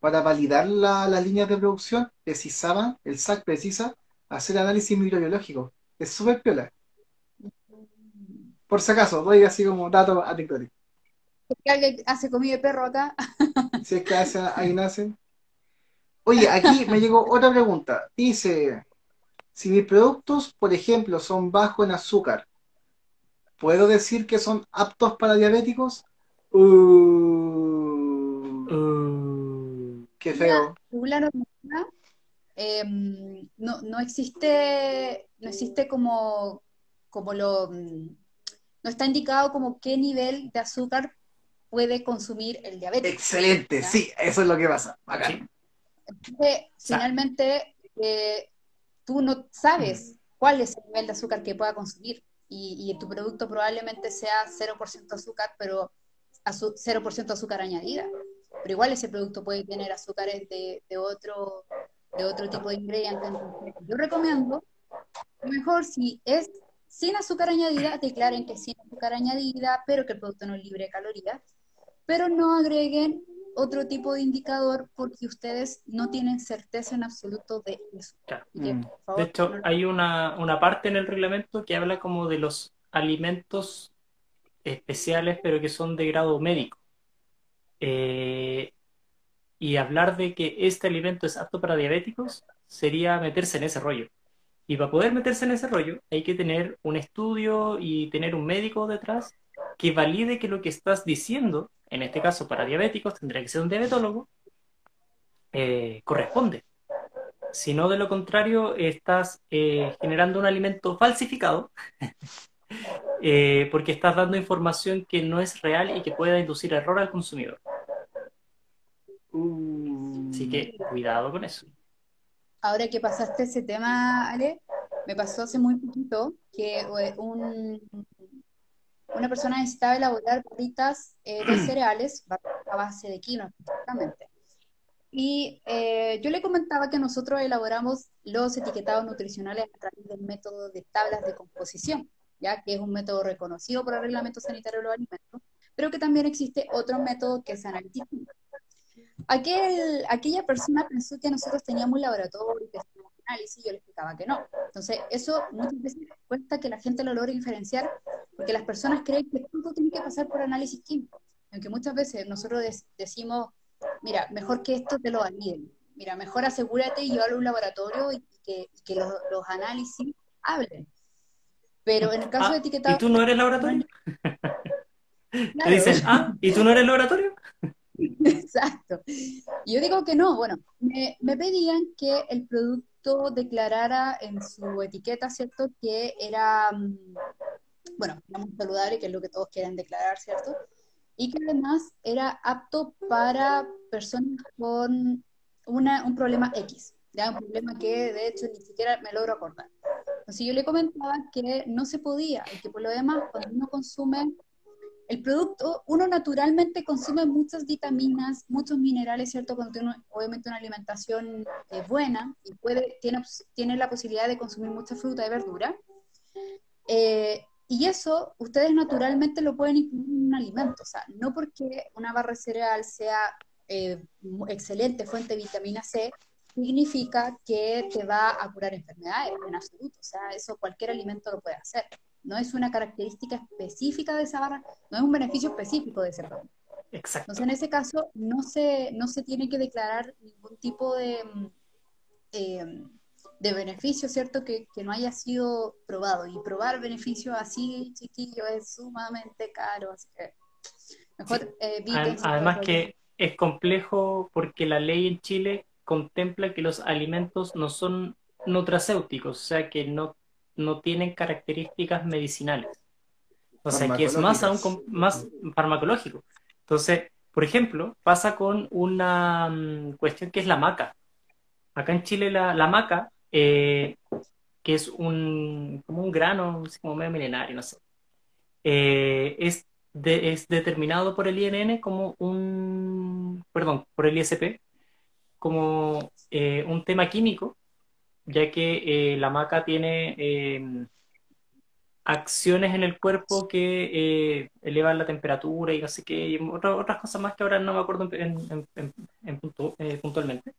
para validar la- las líneas de producción, precisaban, el SAC precisa hacer análisis microbiológico. Es súper piola. Por si acaso, doy así como dato anecdótico. Porque alguien hace comida de perro acá. Si es que hace, ahí nacen. Oye, aquí me llegó otra pregunta. Dice, si mis productos, por ejemplo, son bajos en azúcar, ¿puedo decir que son aptos para diabéticos? Uh, Uh, qué feo. No, em, no, no existe, no existe como, como lo, mm, no está indicado como qué nivel de azúcar puede consumir el diabético. Excelente, sí, eso es lo que pasa. Bacán. sí. Entonces, finalmente, eh, tú no sabes cuál es el nivel de azúcar que pueda consumir y, y tu producto probablemente sea 0% azúcar, pero azu- 0% azúcar añadida. Pero igual ese producto puede tener azúcares de, de otro, de otro tipo de ingrediente. Entonces, yo recomiendo mejor si es sin azúcar añadida, declaren que es sin azúcar añadida, pero que el producto no es libre de calorías, pero no agreguen otro tipo de indicador porque ustedes no tienen certeza en absoluto de eso. Claro. Que, Mm. favor, De hecho, no hay una, una parte en el reglamento que habla como de los alimentos especiales, pero que son de grado médico. Eh, y hablar de que este alimento es apto para diabéticos sería meterse en ese rollo. Y para poder meterse en ese rollo hay que tener un estudio y tener un médico detrás que valide que lo que estás diciendo, en este caso para diabéticos, tendría que ser un diabetólogo, eh, corresponde. Si no, de lo contrario, estás eh, generando un alimento falsificado eh, porque estás dando información que no es real y que pueda inducir error al consumidor. Uh, Así que cuidado con eso. Ahora que pasaste ese tema, Ale, me pasó hace muy poquito que eh, un- una persona necesitaba elaborar barritas eh, de cereales a base de quinoa, específicamente. Y eh, yo le comentaba que nosotros elaboramos los etiquetados nutricionales a través del método de tablas de composición, ya que es un método reconocido por el Reglamento Sanitario de los Alimentos, pero que también existe otro método que es químico. Aquel, aquella persona pensó que nosotros teníamos un laboratorio, que hacíamos análisis, y yo le explicaba que no. Entonces, eso muchas veces cuesta que la gente lo logre diferenciar, porque las personas creen que todo tiene que pasar por análisis químico. Aunque muchas veces nosotros decimos, mira, mejor que esto te lo validen. Mira, mejor asegúrate y llévalo a un laboratorio y que, y que los, los análisis hablen. Pero en el caso Ah, de etiquetado... ¿Y tú no eres laboratorio? Claro. dicen, ah, ¿y tú no eres laboratorio? Exacto. Yo digo que no, bueno, me, me pedían que el producto declarara en su etiqueta, ¿cierto? Que era, mm, bueno, era muy saludable, que es lo que todos quieren declarar, ¿cierto? Y que además era apto para personas con una, un problema X, ya un problema que de hecho ni siquiera me logro acordar. Entonces yo le comentaba que no se podía y que por lo demás, cuando uno consume el producto, uno naturalmente consume muchas vitaminas, muchos minerales, ¿cierto? Cuando tiene obviamente una alimentación eh, buena y puede, tiene, la posibilidad de consumir mucha fruta y verdura. Eh, y eso ustedes naturalmente lo pueden incluir en un alimento, o sea, no porque una barra cereal sea eh, excelente fuente de vitamina C, significa que te va a curar enfermedades en absoluto, o sea, eso cualquier alimento lo puede hacer no es una característica específica de esa barra, no es un beneficio específico de ese producto. Exacto. Entonces, en ese caso, no se, no se tiene que declarar ningún tipo de, eh, de beneficio, ¿cierto? Que, que, no haya sido probado. Y probar beneficios así, chiquillo, es sumamente caro. Así que mejor eh, Además que es complejo porque la ley en Chile contempla que los alimentos no son nutracéuticos, o sea que no no tienen características medicinales. O sea, que es más aún más farmacológico. Entonces, por ejemplo, pasa con una um, cuestión que es la maca. Acá en Chile la, la maca, eh, que es un, como un grano, como medio milenario, no sé, eh, es, de, es determinado por el INN como un, perdón, por el ISP, como eh, un tema químico ya que eh, la maca tiene eh, acciones en el cuerpo que eh, elevan la temperatura y no sé qué, y otras cosas más que ahora no me acuerdo en, eh, puntualmente.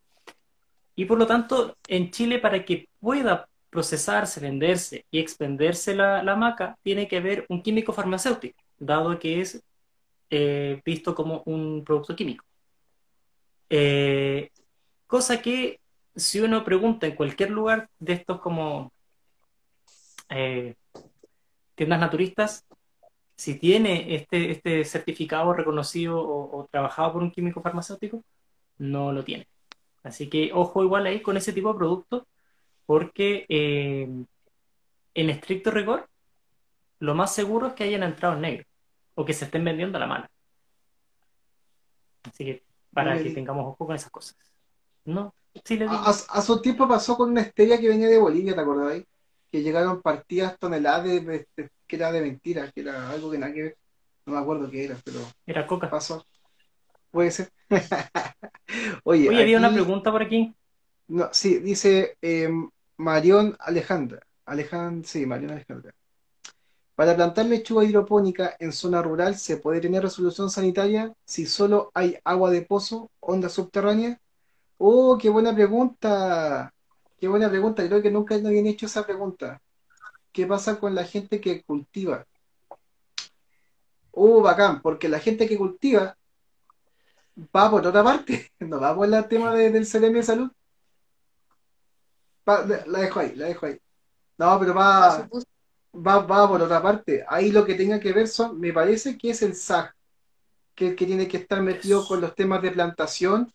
Y por lo tanto, en Chile, para que pueda procesarse, venderse y expenderse la, la maca, tiene que haber un químico farmacéutico, dado que es eh, visto como un producto químico. cosa que si uno pregunta en cualquier lugar de estos como tiendas naturistas, si tiene este, este certificado reconocido o, trabajado por un químico farmacéutico, no lo tiene. Así que ojo igual ahí con ese tipo de productos, porque eh, en estricto rigor, lo más seguro es que hayan entrado en negro o que se estén vendiendo a la mala. Así que para que tengamos ojo con esas cosas. ¿No? Sí, Hace un tiempo pasó con una estrella que venía de Bolivia, ¿te acordáis? que llegaron partidas toneladas de, que era de mentiras, que era algo que nada que ver. No me acuerdo qué era, pero. Era coca. Pasó. Puede ser. Oye, había una pregunta por aquí. No, sí, dice eh, Marión Alejandra. Alejandra, sí, Marión Alejandra. Para plantar lechuga hidropónica en zona rural, ¿se puede tener resolución sanitaria si solo hay agua de pozo, onda subterránea? Oh, qué buena pregunta. Qué buena pregunta, creo que nunca nadie ha hecho esa pregunta. ¿Qué pasa con la gente que cultiva? Uh, bacán, porque la gente que cultiva va por otra parte, no va por el tema del CLM de salud. la dejo ahí, la dejo ahí. No, pero va, va, va por otra parte. Ahí lo que tenga que ver son, me parece que es el SAC, que, que tiene que estar metido con los temas de plantación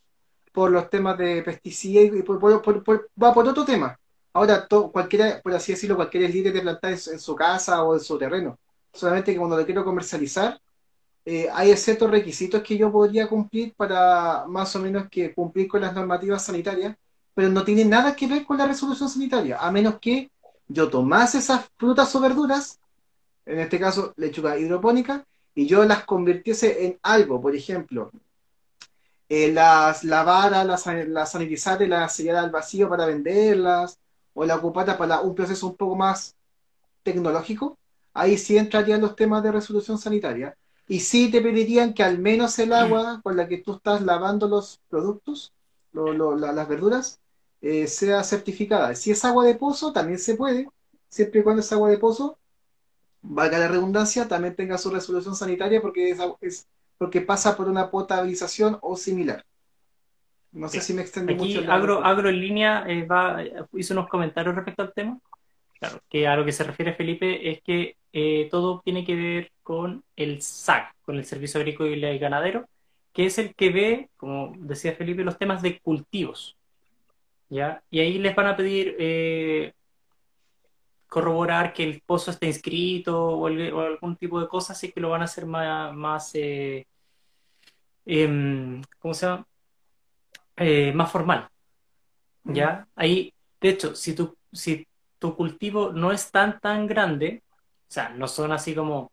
por los temas de pesticidas y por, va por otro tema. Ahora, cualquiera, por así decirlo, cualquiera es libre de plantar en, su casa o en su terreno. Solamente que cuando lo quiero comercializar, eh, hay ciertos requisitos que yo podría cumplir para más o menos que cumplir con las normativas sanitarias, pero no tiene nada que ver con la resolución sanitaria, a menos que yo tomase esas frutas o verduras, en este caso lechuga hidropónica, y yo las convirtiese en algo, por ejemplo, eh, las lavadas, las, las sanitizar y las selladas al vacío para venderlas, o la ocupata para un proceso un poco más tecnológico, ahí sí entrarían los temas de resolución sanitaria. Y sí te pedirían que al menos el agua con la que tú estás lavando los productos, las verduras, eh, sea certificada. Si es agua de pozo, también se puede, siempre y cuando es agua de pozo, valga la redundancia, también tenga su resolución sanitaria porque es, es porque pasa por una potabilización o similar. No sé si me extendí mucho. agro, agro en línea eh, va, hizo unos comentarios respecto al tema. Claro, que a lo que se refiere Felipe es que eh, todo tiene que ver con el SAC, con el Servicio Agrícola y Ganadero, que es el que ve, como decía Felipe, los temas de cultivos. ¿ya? Y ahí les van a pedir eh, corroborar que el pozo esté inscrito o, algún tipo de cosas, así que lo van a hacer más, más eh, em, ¿cómo se llama? Eh, más formal. ¿Ya? Ahí, de hecho, si tu, si tu cultivo no es tan, tan grande, o sea, no son así como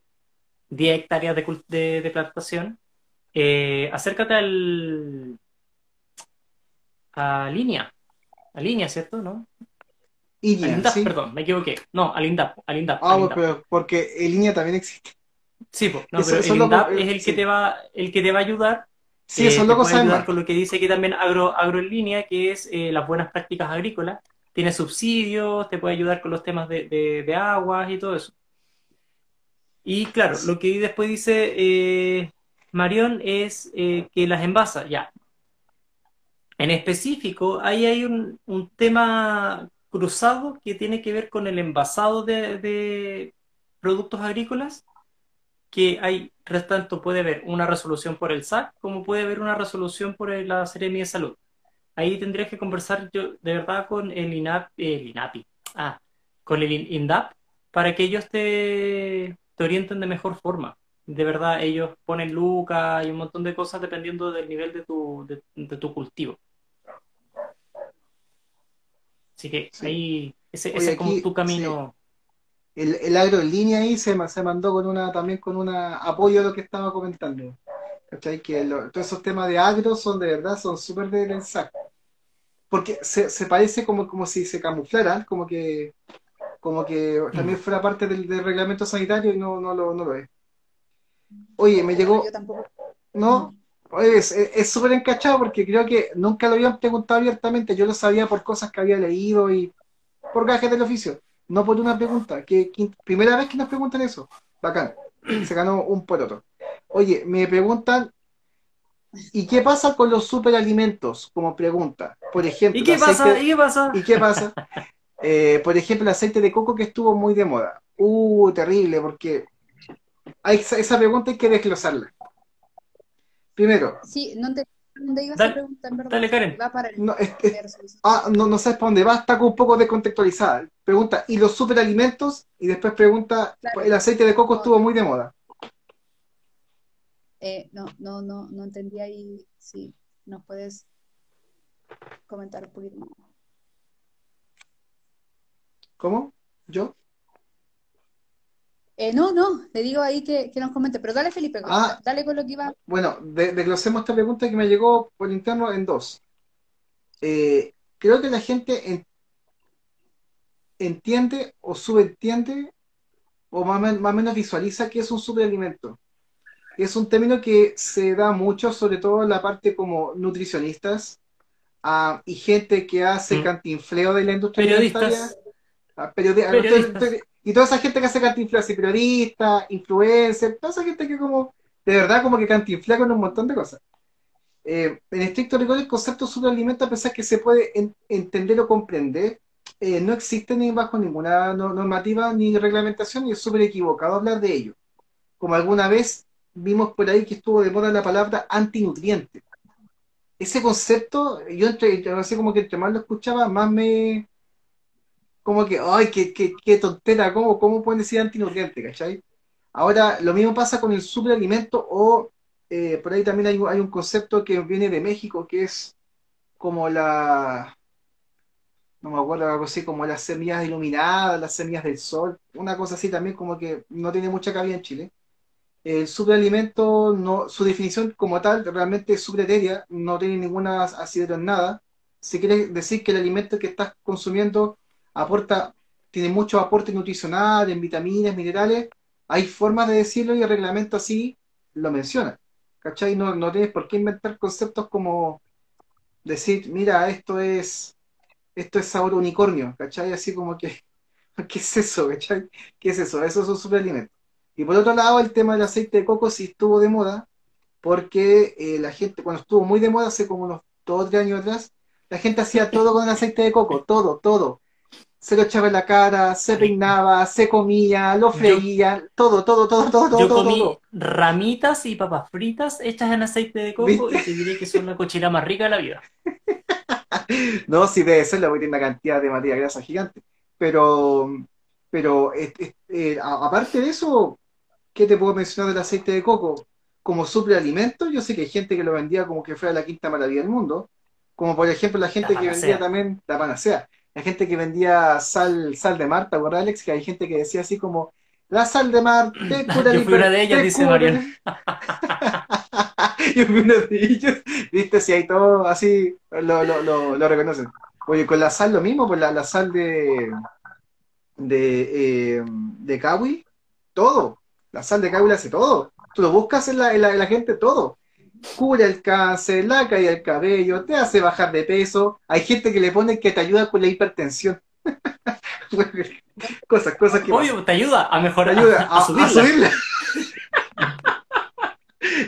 10 hectáreas de, de, plantación, eh, acércate al, a línea, a línea, ¿cierto? ¿No? INDAP, perdón, me equivoqué. No, al INDAP. Al INDAP ah, pero porque el línea también existe. Sí, pues, no, pero el INDAP es el que te va, el que te va a ayudar. Sí, eso es lo que ayudar con lo que dice que también agro, agro en línea, que es eh, las buenas prácticas agrícolas. Tiene subsidios, te puede ayudar con los temas de, de, aguas y todo eso. Y claro, lo que después dice eh, Marión es eh, que las envasa, ya. En específico, ahí hay un, un tema cruzado que tiene que ver con el envasado de, productos agrícolas, que hay, tanto puede haber una resolución por el SAC como puede haber una resolución por la Seremi de Salud. Ahí tendrías que conversar yo de verdad con el INAP, el INAPI, ah, con el INDAP, para que ellos te, te orienten de mejor forma. De verdad, ellos ponen lucas y un montón de cosas dependiendo del nivel de tu, de tu cultivo. Así que ahí, ese, es como tu camino. El, el, agro en línea ahí se, se mandó con una también con un apoyo a lo que estaba comentando. ¿Cachai? Que todos esos temas de agro son de verdad, son súper de saco. Porque se, se, parece como, como si se camuflaran, como que como que también fuera parte del, del reglamento sanitario y no, no, lo, no lo es. Oye, me llegó, Yo tampoco. no, oye, es súper encachado porque creo que nunca lo habían preguntado abiertamente, yo lo sabía por cosas que había leído y por gajes del oficio, no por una pregunta, que, que- primera vez que nos preguntan eso, bacán, se ganó un poroto. Oye, me preguntan, ¿y qué pasa con los superalimentos? Como pregunta, por ejemplo, ¿Y qué pasa? aceite- ¿Y qué pasa? ¿Y qué pasa? Eh, por ejemplo, el aceite de coco que estuvo muy de moda. Uh, terrible, porque hay esa pregunta hay que desglosarla. Primero, Sí, no te dónde ibas Dale, a preguntar, en verdad. dale, Karen. Va para el no, es- ah, no, no sabes para dónde va, está como un poco descontextualizada. Pregunta, ¿y los superalimentos? Y después pregunta, Claro. el aceite de coco estuvo muy de moda. Eh, no, no, no, no entendí ahí. Si nos puedes comentar un poquito más. ¿Cómo? ¿Yo? Eh, no, no, le digo ahí que, que nos comente, pero dale Felipe, Ah. dale con lo que iba. Bueno, de- desglosemos esta pregunta que me llegó por interno en dos. Eh, creo que la gente en- entiende o subentiende o más, o men- más o menos visualiza que es un superalimento. Es un término que se da mucho, sobre todo en la parte como nutricionistas ah, y gente que hace Mm. cantinfleo de la industria Periodistas. alimentaria. Ah, periodi- Periodistas. estoy- estoy- y toda esa gente que hace cantinfleo, así, periodistas, influencers, toda esa gente que como, de verdad como que cantinflea con un montón de cosas. Eh, en estricto rigor, el concepto de superalimento, a pesar que se puede en- entender o comprender, eh, no existe ni bajo ninguna no- normativa ni reglamentación y es súper equivocado hablar de ello. Como alguna vez vimos por ahí que estuvo de moda la palabra antinutriente. Ese concepto, yo entre, como que entre más lo escuchaba, más me... Como que, ay, qué, qué, qué tontera, ¿cómo, cómo pueden decir antinutriente, ¿cachai? Ahora, lo mismo pasa con el superalimento o eh, por ahí también hay, hay un concepto que viene de México que es como la, no me acuerdo, algo así como las semillas iluminadas, las semillas del sol, una cosa así también como que no tiene mucha cabida en Chile. El superalimento, no, su definición como tal realmente es subreteria, no tiene ninguna asidero en nada. Si quiere decir que el alimento que estás consumiendo aporta, tiene mucho aporte nutricional, en vitaminas, minerales, hay formas de decirlo y el reglamento así lo menciona. ¿Cachai? No, no tienes por qué inventar conceptos como decir, mira, esto es, esto es sabor unicornio, ¿cachai? Así como que, ¿qué es eso, cachai? ¿Qué es eso? Eso es un superalimento. Y por otro lado, el tema del aceite de coco sí estuvo de moda, porque eh, la gente, cuando estuvo muy de moda, hace como unos dos o tres años atrás, la gente hacía todo con el aceite de coco, todo, todo. Se lo echaba en la cara, se peinaba, se comía, lo freía, todo, todo, todo, todo, todo, Yo todo, comí todo. ramitas y papas fritas hechas en aceite de coco ¿Viste? y te diré que son la cochina más rica de la vida. No, sí debe ser, la voy a tener una cantidad de materia grasa gigante. Pero, pero eh, eh, eh, aparte de eso, ¿qué te puedo mencionar del aceite de coco? Como superalimento, yo sé que hay gente que lo vendía como que fuera la quinta maravilla del mundo. Como por ejemplo la gente La que vendía también la panacea. La gente que vendía sal, sal de mar, ¿te acuerdas, Alex? Que hay gente que decía así como, la sal de mar te cura Yo fui una de ellas, dice Mariana. Yo fui de ellos. Viste, si hay todo así, lo, lo, lo, lo reconocen. Oye, con la sal lo mismo, pues la, la sal de, de, eh, de Kawi, todo. La sal de Kawi la hace todo. Tú lo buscas en la, en la, en la gente, todo. Cura el cáncer, la caída del cabello, te hace bajar de peso. Hay gente que le pone que te ayuda con la hipertensión. cosas, cosas que Obvio, te ayuda a te mejorar, ayuda a, a, a subirla.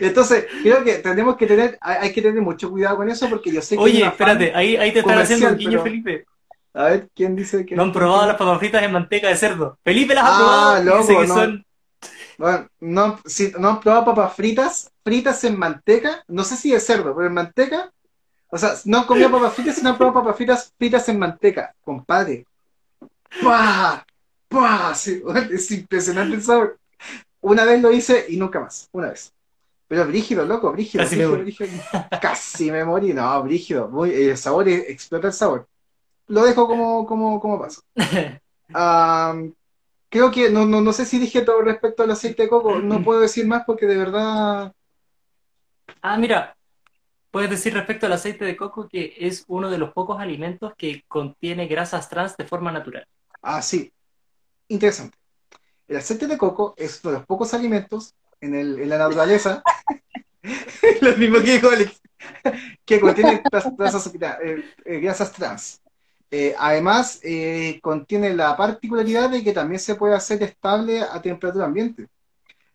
Entonces, creo que tenemos que tener, hay, que tener mucho cuidado con eso porque yo sé que Oye, espérate, ahí, ahí te están haciendo un guiño, pero- Felipe. A ver, ¿quién dice que No han probado las papas fritas en manteca de cerdo. Felipe las ha Ah, probado y dice loco, que no. son Bueno, no, si no han probado papas fritas, fritas en manteca, no sé si de cerdo, pero en manteca, o sea, no han comido papas fritas, sino han probado papas fritas fritas en manteca, compadre. ¡Pah! ¡Pah! Sí, es impresionante el sabor. Una vez lo hice y nunca más, una vez. Pero brígido, loco, brígido, Casi me brígido, morí. brígido. Casi me morí, no, brígido. Muy, el sabor, explota el sabor. Lo dejo como, como, como paso. Am, creo que no, no, no sé si dije todo respecto al aceite de coco, no puedo decir más porque de verdad. Ah, mira, puedes decir respecto al aceite de coco que es uno de los pocos alimentos que contiene grasas trans de forma natural. Ah, sí. interesante. El aceite de coco es uno de los pocos alimentos en, el, en la naturaleza, lo mismo que dijo Alex, que contiene grasas, eh, eh, grasas trans. Eh, además, eh, contiene la particularidad de que también se puede hacer estable a temperatura ambiente.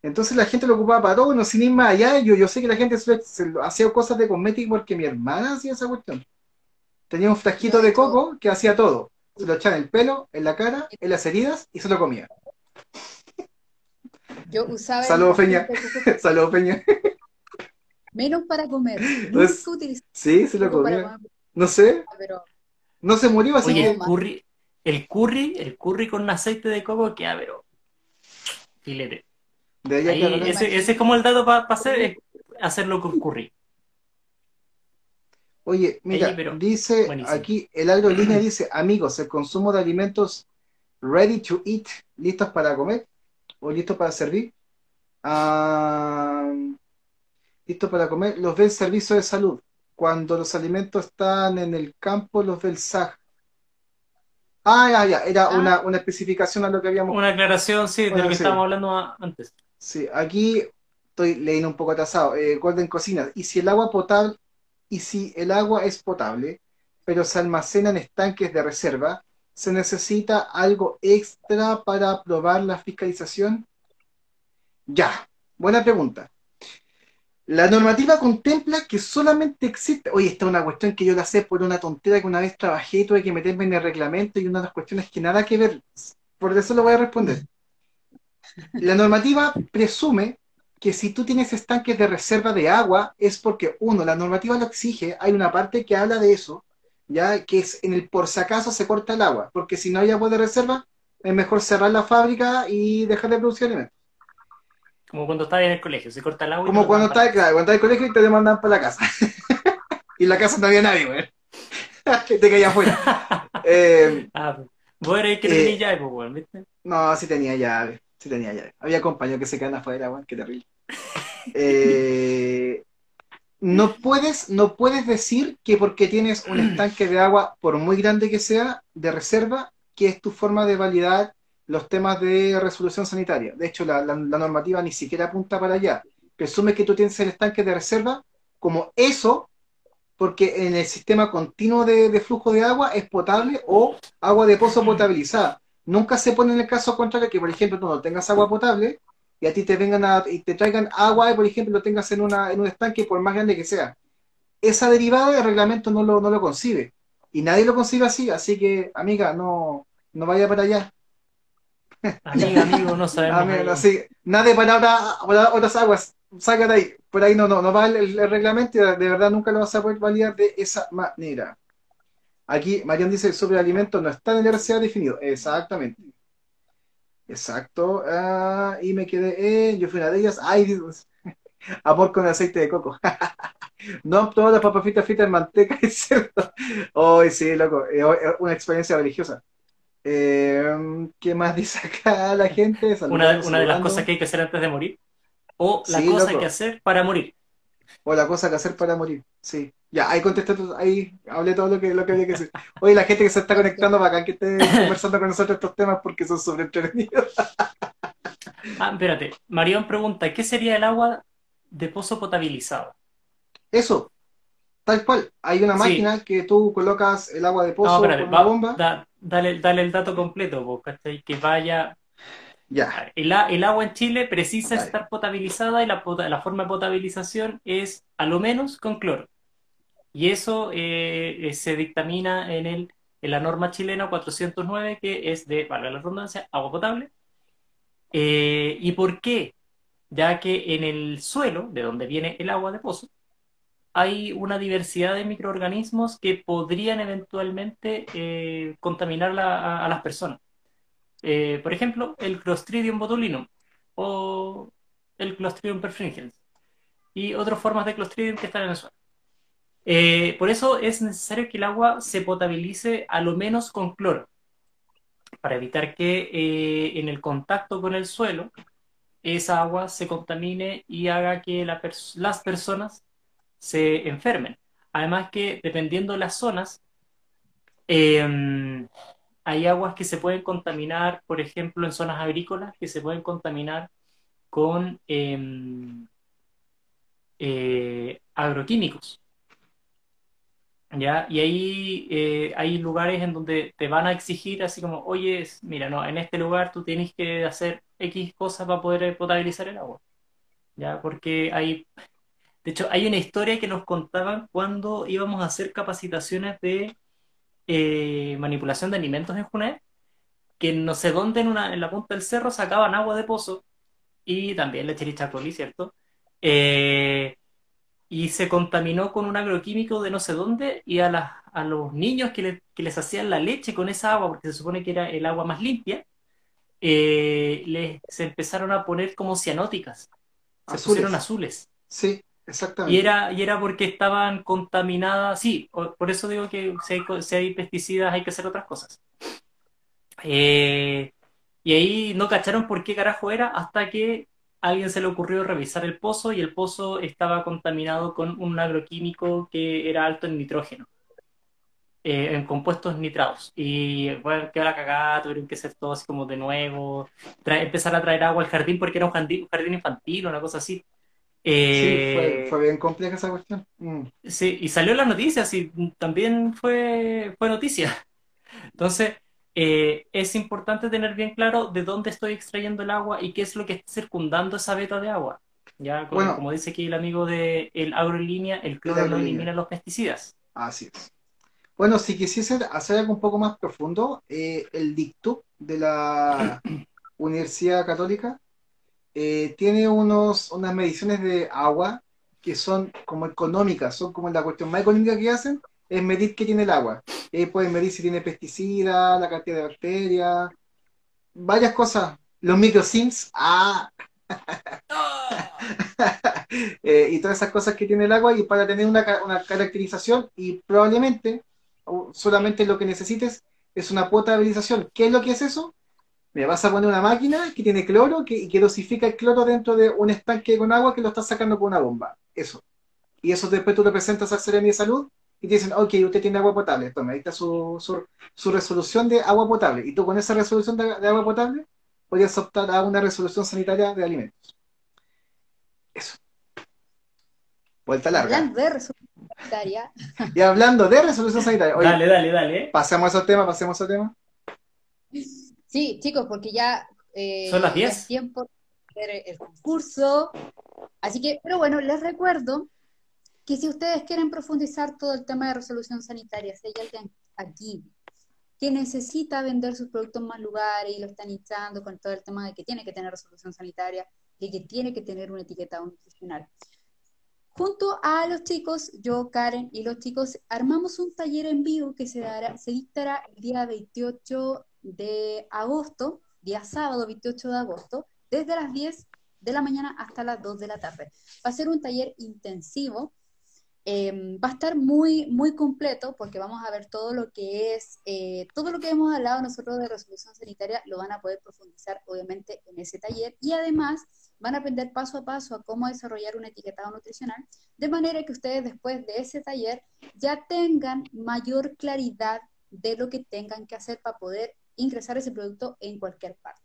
Entonces la gente lo ocupaba para todo, no sin ir más allá. Yo, yo sé que la gente se, se- hacía cosas de cosmética porque mi hermana hacía esa cuestión. Tenía un frasquito de coco que hacía todo. Se lo echaba en el pelo, en la cara, en las heridas y se lo comía. Yo usaba Saludos, Peña. Saludos, Peña. menos para comer. Nunca Sí, se lo comía. No sé, pero no se murió, así Oye, que el curry, el curry, el curry con aceite de coco queda, pero filete. Ahí, acá. ese, ese es como el dato para hacer, es hacerlo con curry. Oye, mira, Ahí, pero dice buenísimo. aquí, el aerolínea dice, amigos, el consumo de alimentos ready to eat, listos para comer o listos para servir, ah, listos para comer, los ve el servicio de salud. Cuando los alimentos están en el campo, los ve el SAG. Ah, ya, ya, era Ah. una, una especificación a lo que habíamos Una aclaración, sí, de Bueno, lo que sí. estábamos hablando a- antes. Sí, aquí estoy leyendo un poco atrasado. Eh, Golden Cocina. Y si el agua potable, y si el agua es potable, pero se almacena en estanques de reserva, ¿se necesita algo extra para aprobar la fiscalización? Ya, buena pregunta. La normativa contempla que solamente existe. Oye, esta es una cuestión que yo la sé por una tontera que una vez trabajé y tuve que meterme en el reglamento y una de las cuestiones que nada que ver. Por eso lo voy a responder. La normativa presume que si tú tienes estanques de reserva de agua es porque, uno, la normativa lo exige, hay una parte que habla de eso, ya que es en el por si acaso se corta el agua, porque si no hay agua de reserva, es mejor cerrar la fábrica y dejar de producir alimentos. Como cuando estaba en el colegio, se corta el agua Como cuando claro, cuando estás en el colegio y te demandan para la casa. y en la casa no había nadie, güey. te caía afuera. Eh, Ah, pues. vos eres que Eh, tenía llave, pues, weón, ¿viste? No, sí tenía llave, sí tenía llave. Había compañeros que se quedan afuera, weón, qué terrible. Eh, no puedes, no puedes decir que porque tienes un estanque de agua, por muy grande que sea, de reserva, que es tu forma de validar los temas de resolución sanitaria. De hecho, la, normativa ni siquiera apunta para allá. Presume que tú tienes el estanque de reserva como eso, porque en el sistema continuo de, de flujo de agua es potable o agua de pozo potabilizada. Nunca se pone en el caso contrario que, por ejemplo, tú no tengas agua potable y a ti te vengan a, y te traigan agua y, por ejemplo, lo tengas en, una, en un estanque por más grande que sea. Esa derivada el reglamento no lo, no lo concibe. Y nadie lo concibe así, así que, amiga, no, no vaya para allá. Amiga, amigo, no sabemos. Así, nadie para, otra- para otras aguas. Saca de ahí. Por ahí no, no, no va el, el reglamento y de verdad nunca lo vas a poder validar de esa manera. Aquí Marian dice el sobrealimento no está en el RCA definido. Exactamente. Exacto. Ah, y me quedé en, yo fui una de ellas. Ay, Dios. Amor con aceite de coco. no todas las papas fritas fritas en manteca y cerdo. Hoy sí, loco. Es una experiencia religiosa. Eh, ¿Qué más dice acá la gente? Una, Saludando, de las cosas que hay que hacer antes de morir. O la Sí, cosa loco. que hacer para morir. O la cosa que hacer para morir. Sí. Ya, ahí contesté, ahí hablé todo lo que, lo que había que decir. Oye, la gente que se está conectando para acá, que esté conversando con nosotros estos temas porque son súper entretenidos. Ah, espérate. Marión pregunta, ¿qué sería el agua de pozo potabilizado? Eso, tal cual. Hay una Sí. máquina que tú colocas el agua de pozo No, espérate, con una va- bomba. da- dale, dale el dato completo, po, ¿cachai? Que vaya. Ya, El, el agua en Chile precisa Dale. estar potabilizada y la, la forma de potabilización es a lo menos con cloro. Y eso eh, eh, se dictamina en, el, en la norma chilena 409, que es de, valga la redundancia, agua potable. Eh, ¿y por qué? Ya que en el suelo, de donde viene el agua de pozo, hay una diversidad de microorganismos que podrían eventualmente eh, contaminar a, las personas. Eh, por ejemplo, el Clostridium botulinum o el Clostridium perfringens y otras formas de Clostridium que están en el suelo. Eh, por eso es necesario que el agua se potabilice a lo menos con cloro, para evitar que en el contacto con el suelo esa agua se contamine y haga que las personas se enfermen. Además que dependiendo de las zonas, eh, hay aguas que se pueden contaminar, por ejemplo, en zonas agrícolas, que se pueden contaminar con em, eh, agroquímicos. ¿Ya? Y ahí eh, hay lugares en donde te van a exigir así como, oye, mira, no, en este lugar tú tienes que hacer X cosas para poder potabilizar el agua. ¿Ya? Porque hay, de hecho, hay una historia que nos contaban cuando íbamos a hacer capacitaciones de eh, manipulación de alimentos en Junet, que no sé dónde en, una, en la punta del cerro sacaban agua de pozo y también leche y ¿cierto? Eh, y se contaminó con un agroquímico de no sé dónde y a, a los niños que, les hacían la leche con esa agua, porque se supone que era el agua más limpia, eh, les, se empezaron a poner como cianóticas, se pusieron azules. Sí, Y era, y era porque estaban contaminadas, sí, por eso digo que si hay, pesticidas hay que hacer otras cosas. Eh, y ahí no cacharon por qué carajo era hasta que alguien se le ocurrió revisar el pozo y el pozo estaba contaminado con un agroquímico que era alto en nitrógeno, eh, en compuestos nitrados. Y bueno, quedó la cagada, tuvieron que hacer todo así como de nuevo, empezar a traer agua al jardín porque era un jardín, infantil o una cosa así. Sí, fue, bien compleja esa cuestión. Mm. Sí, y salió en las noticias y también fue, fue noticia. Entonces, eh, es importante tener bien claro de dónde estoy extrayendo el agua y qué es lo que está circundando esa veta de agua. Ya, como, dice aquí el amigo de el línea, el cloro no elimina los pesticidas. Así es. Bueno, si quisiese hacer algo un poco más profundo, eh, el dictum de la Universidad Católica eh, tiene unos, unas mediciones de agua que son como económicas, son como la cuestión más económica que hacen, es medir qué tiene el agua. Eh, pueden medir si tiene pesticidas, la cantidad de bacterias, varias cosas. Los microsims, ah. eh, y todas esas cosas que tiene el agua y para tener una, caracterización y probablemente solamente lo que necesites es una potabilización. ¿Qué es lo que es eso? Me vas a poner una máquina que tiene cloro que, y que dosifica el cloro dentro de un estanque con agua que lo estás sacando con una bomba. Eso. Y eso después tú lo presentas al Seremi de Salud y te dicen, ok, usted tiene agua potable, toma, ahí está su, su, resolución de agua potable. Y tú con esa resolución de, agua potable podrías optar a una resolución sanitaria de alimentos. Eso. Vuelta larga. Hablando de resolución sanitaria. Y hablando de resolución sanitaria. dale, dale, dale. Pasemos a ese tema, pasemos a ese tema. Sí, chicos, porque ya... Eh, Son las 10. tiempo de el concurso. Así que, pero bueno, les recuerdo que si ustedes quieren profundizar todo el tema de resolución sanitaria, si hay alguien aquí que necesita vender sus productos en más lugares y lo están hinchando con todo el tema de que tiene que tener resolución sanitaria y que tiene que tener un etiquetado nutricional. Junto a los chicos, yo, Karen y los chicos, armamos un taller en vivo que se, dará, se dictará el día 28 de agosto, día sábado 28 de agosto, desde las 10 de la mañana hasta las 2 de la tarde. Va a ser un taller intensivo Em, va a estar muy, muy completo porque vamos a ver todo lo que es, eh, todo lo que hemos hablado nosotros de resolución sanitaria, lo van a poder profundizar obviamente en ese taller y además van a aprender paso a paso a cómo desarrollar un etiquetado nutricional, de manera que ustedes después de ese taller ya tengan mayor claridad de lo que tengan que hacer para poder ingresar ese producto en cualquier parte.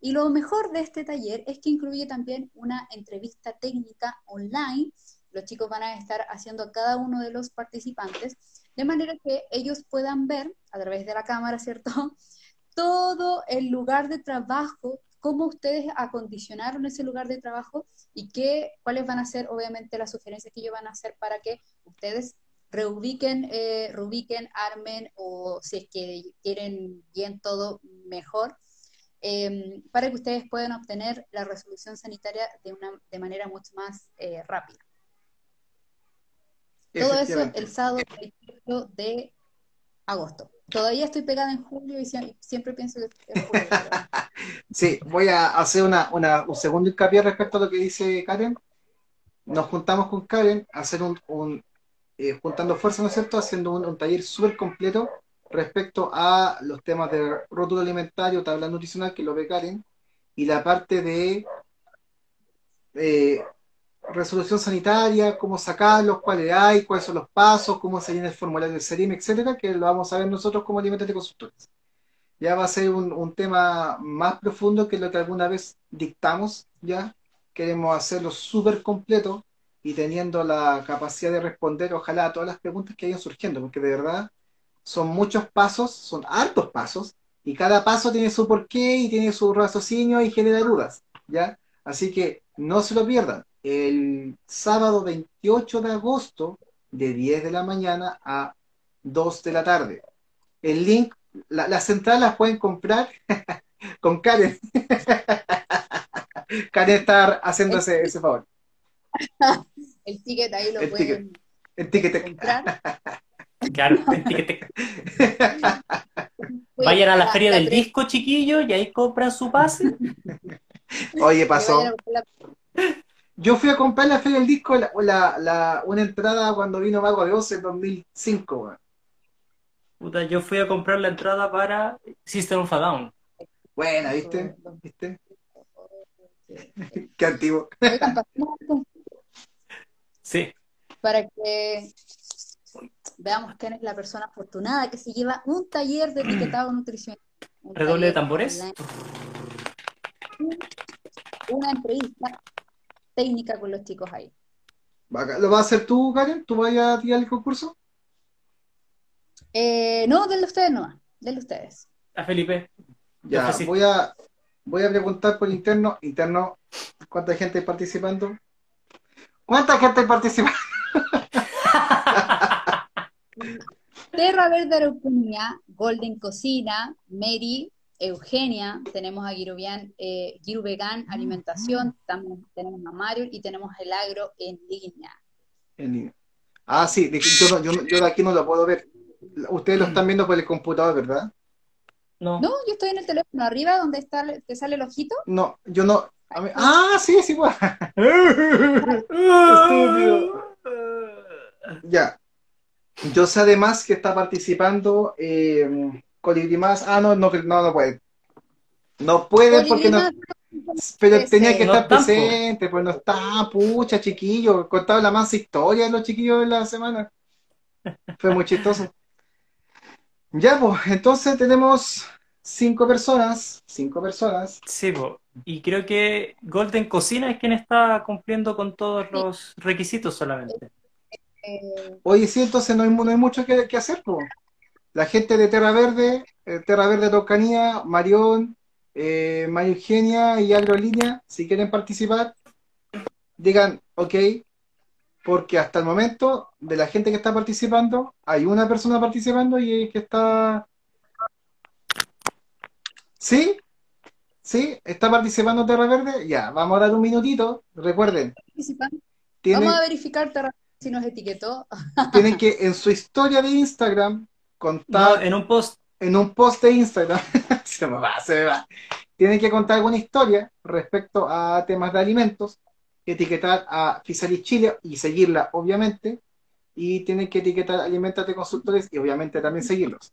Y lo mejor de este taller es que incluye también una entrevista técnica online los chicos van a estar haciendo a cada uno de los participantes, de manera que ellos puedan ver a través de la cámara, ¿cierto? Todo el lugar de trabajo, cómo ustedes acondicionaron ese lugar de trabajo y qué, cuáles van a ser, obviamente, las sugerencias que ellos van a hacer para que ustedes reubiquen, eh, reubiquen, armen o si es que quieren bien todo mejor, em, para que ustedes puedan obtener la resolución sanitaria de, una, de manera mucho más eh, rápida. Todo eso el sábado 28 de agosto. Todavía estoy pegada en julio y siempre pienso que es julio. sí, voy a hacer una, un segundo hincapié respecto a lo que dice Karen. Nos juntamos con Karen a hacer un, eh, juntando fuerzas, ¿no es cierto? Haciendo un, taller súper completo respecto a los temas de rótulo alimentario, tabla nutricional, que lo ve Karen, y la parte de eh, resolución sanitaria, cómo sacarlos, cuáles hay, cuáles son los pasos, cómo se llena el formulario del SERIM, etcétera, que lo vamos a ver nosotros como alimentos de consultores. Ya va a ser un, un tema más profundo que lo que alguna vez dictamos, ya. Queremos hacerlo súper completo y teniendo la capacidad de responder, ojalá, a todas las preguntas que vayan surgiendo, porque de verdad son muchos pasos, son hartos pasos, y cada paso tiene su porqué y tiene su raciocinio y genera dudas, ¿ya? Así que no se lo pierdan. El sábado 28 de agosto, de 10 de la mañana a 2 de la tarde. El link, la- las entradas las pueden comprar con Karen. Karen está haciendo ese, ese favor. El ticket ahí lo El pueden El ticket. comprar. Claro, etiquete. Vayan a la feria del disco, chiquillos, y ahí compran su pase. Oye, pasó. Yo fui a comprar la Feria del Disco la, la- la- una entrada cuando vino Mago de Oz en 2005. weón. Puta, yo fui a comprar la entrada para System of a Down. Buena, ¿viste? ¿Viste? Qué antiguo. Oigan, pasemos al concurso Sí. para que veamos quién es la persona afortunada que se lleva un taller de etiquetado nutricional. Redoble de tambores. online, Una entrevista técnica con los chicos ahí. ¿Lo vas a hacer tú, Karen? ¿Tú vas a tirar el concurso? Eh, no, denle ustedes no, denle ustedes. A Felipe. Ya, voy a, voy a preguntar por interno. Interno, ¿cuánta gente hay participando? ¿Cuánta gente hay participando? Terra Verde Araucanía, Golden Cocina, Mary, Eugenia, tenemos a Girubian, eh, Giru Vegan Alimentación, también tenemos a Mario y tenemos el agro en línea. En línea. Ah, sí, de- yo, no- yo, no- yo de aquí no lo puedo ver. Ustedes lo están viendo por el computador, ¿verdad? No. No, yo estoy en el teléfono arriba donde está, te sale el ojito. No, yo no. A mí- ah, sí, sí, pues. Estúpido. Ya. Yo sé además que está participando eh, Colibrí Más. Ah, no, no, no, no puede. No puede porque no. Pero tenía que No estar presente, pues no está, pucha, chiquillo. Contaba la más historia de los chiquillos de la semana. Fue muy chistoso. Ya, pues, entonces tenemos cinco personas. Cinco personas. Sí, po. Y creo que Golden Cocina es quien está cumpliendo con todos los requisitos solamente. Eh, Oye, sí, entonces no hay, no hay mucho que, que hacer, pues. La gente de Terra Verde, eh, Terra Verde Toscanía, Marión, eh, María Eugenia y Agrolínea, si quieren participar, digan, ok, porque hasta el momento, de la gente que está participando, hay una persona participando y que está... ¿Sí? ¿Sí? ¿Está participando Terra Verde? Ya, vamos a dar un minutito. Recuerden, participando. tienen, Vamos a verificar Terra si nos etiquetó. tienen que en su historia de Instagram No, contar en un post, en un post de Instagram, se me va, se me va. Tienen que contar alguna historia respecto a temas de alimentos, etiquetar a Fisalis Chile y seguirla, obviamente, y tienen que etiquetar Alimentate Consultores y obviamente también seguirlos.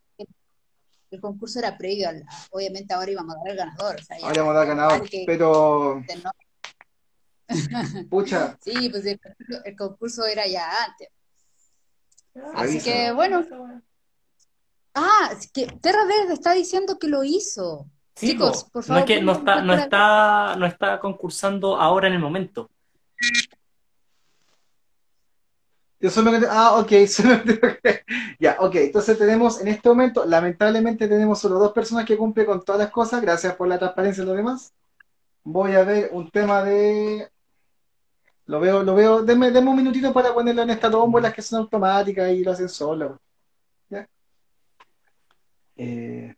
El concurso era previo al, obviamente ahora íbamos a dar el ganador. o sea, ya- Ahora vamos a dar ganador, que- pero ¿no? pucha, Sí, pues el, concurso- el concurso era ya antes. Así Revisa. que bueno. Ah, es que Terra Verde está diciendo que lo hizo. Sí, Chicos, po. por no favor, es que no está, no está, no está concursando ahora en el momento. Yo solo que- ah, ok, solo ya, ok, entonces tenemos en este momento, lamentablemente tenemos solo dos personas que cumplen con todas las cosas, gracias por la transparencia y lo demás. Voy a ver un tema de Lo veo, lo veo. Denme, denme un minutito para ponerlo en estas tómbolas que son automáticas y lo hacen solo. ¿Ya? Eh,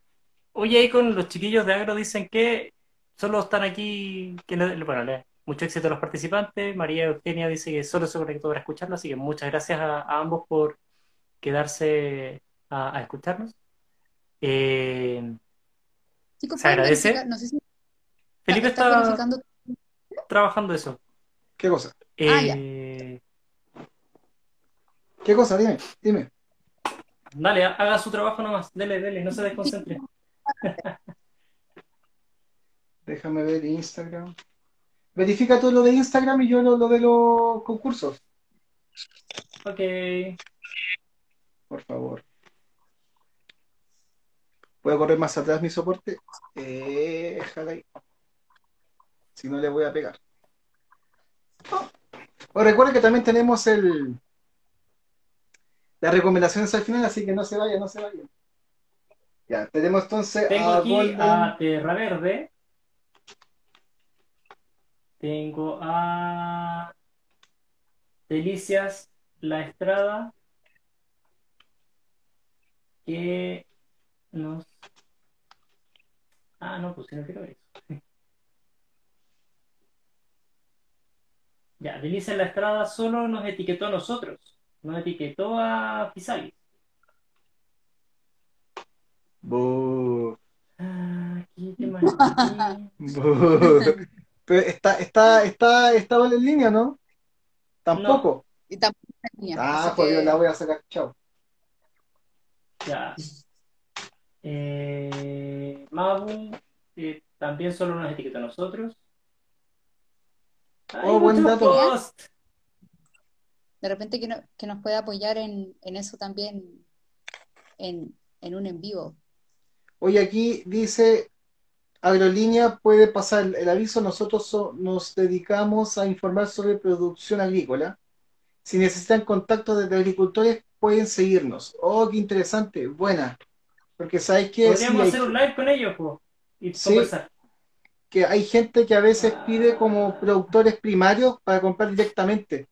Oye, ahí con los chiquillos de Agro dicen que solo están aquí, que le- bueno, le- mucho éxito a los participantes. María Eugenia dice que solo se conectó para escucharlo, así que muchas gracias a, a ambos por quedarse a, a escucharnos. Eh, Chicos, Se ¿pueden agradece. verificar? No sé si Felipe está está verificando. trabajando eso. ¿Qué cosa? Ah, ya. Eh, ¿Qué cosa? Dime, dime. Dale, ha- haga su trabajo nomás. Dele, dele, no se desconcentre. Déjame ver Instagram. Verifica tú lo de Instagram y yo lo, lo de los concursos, Ok. por favor. A correr más atrás mi soporte. Eh, ahí. Si no le voy a pegar. Oh. Oh, recuerden que también tenemos el las recomendaciones al final, así que no se vayan, no se vayan. Ya, tenemos entonces Tengo a aquí Golden. a Terra Verde. Tengo a Delicias La Estrada. Que nos. Ah, no, pues no quiero ver eso. Ya, Delicias La Estrada solo nos etiquetó a nosotros. Nos etiquetó a Pisalis. Bu, Ah, ¿qué más? Pero está, está, está, estaba en línea, ¿no? Tampoco. Y tampoco tenía, Ah, jodido, que- la voy a sacar. Chao. Ya. Eh, Mabu eh, también solo nos etiqueta a nosotros. Oh, buen dato. De repente que, no- que nos pueda apoyar en, en eso también, en, en un en vivo. Oye, aquí dice, Aerolínea puede pasar el, el aviso, nosotros so- nos dedicamos a informar sobre producción agrícola. Si necesitan contacto desde agricultores, pueden seguirnos. Oh, qué interesante, buena. Porque sabes que, Podríamos hacer un live con ellos, po, y Sí. conversar. que hay gente que a veces pide como productores primarios para comprar directamente.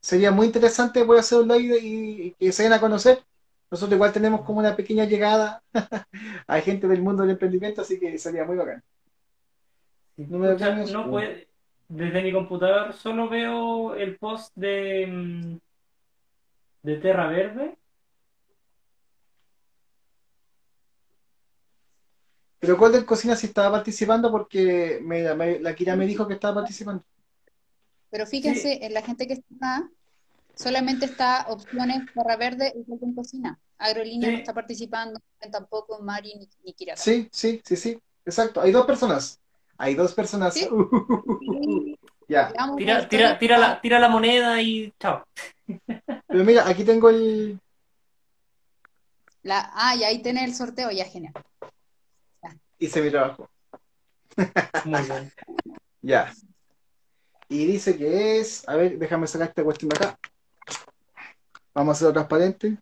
Sería muy interesante poder hacer un live y, y que se den a conocer. Nosotros igual tenemos como una pequeña llegada a gente del mundo del emprendimiento, así que sería muy bacán. Número de Pucha, premios, no uno. puede- desde mi computador solo veo el post de, mm, de Terra Verde. Pero Golden Cocina sí estaba participando porque me- me- la Kira me dijo que estaba participando. Pero fíjense, en la gente que está solamente está opciones Terra Verde y Golden Cocina. Aerolínea Sí. no está participando, tampoco Mari ni, ni Kira. Sí, sí, sí, sí, exacto. Hay dos personas. Hay dos personas. Sí. Ya. Tira, tira, tira, la, tira la moneda y chao. Pero mira, aquí tengo el. La- ah, y ahí tiene el sorteo, ya genial. Hice mi trabajo. Muy bien. Ya. Y dice que es. A ver, déjame sacar esta cuestión de acá. Vamos a hacerlo transparente.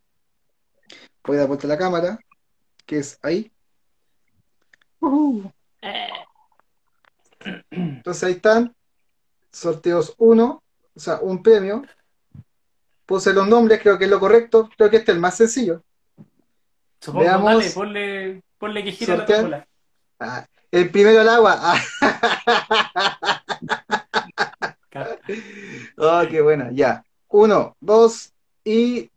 Voy a dar vuelta a la cámara. Que es ahí. Entonces ahí están. Sorteos 1. O sea, un premio. Puse los nombres, creo que es lo correcto. Creo que este es el más sencillo. supongo, Veamos. dale, ponle, ponle que gira la tómbola. Ah, el primero al agua. Ah, oh, qué buena. Ya. Uno, dos y.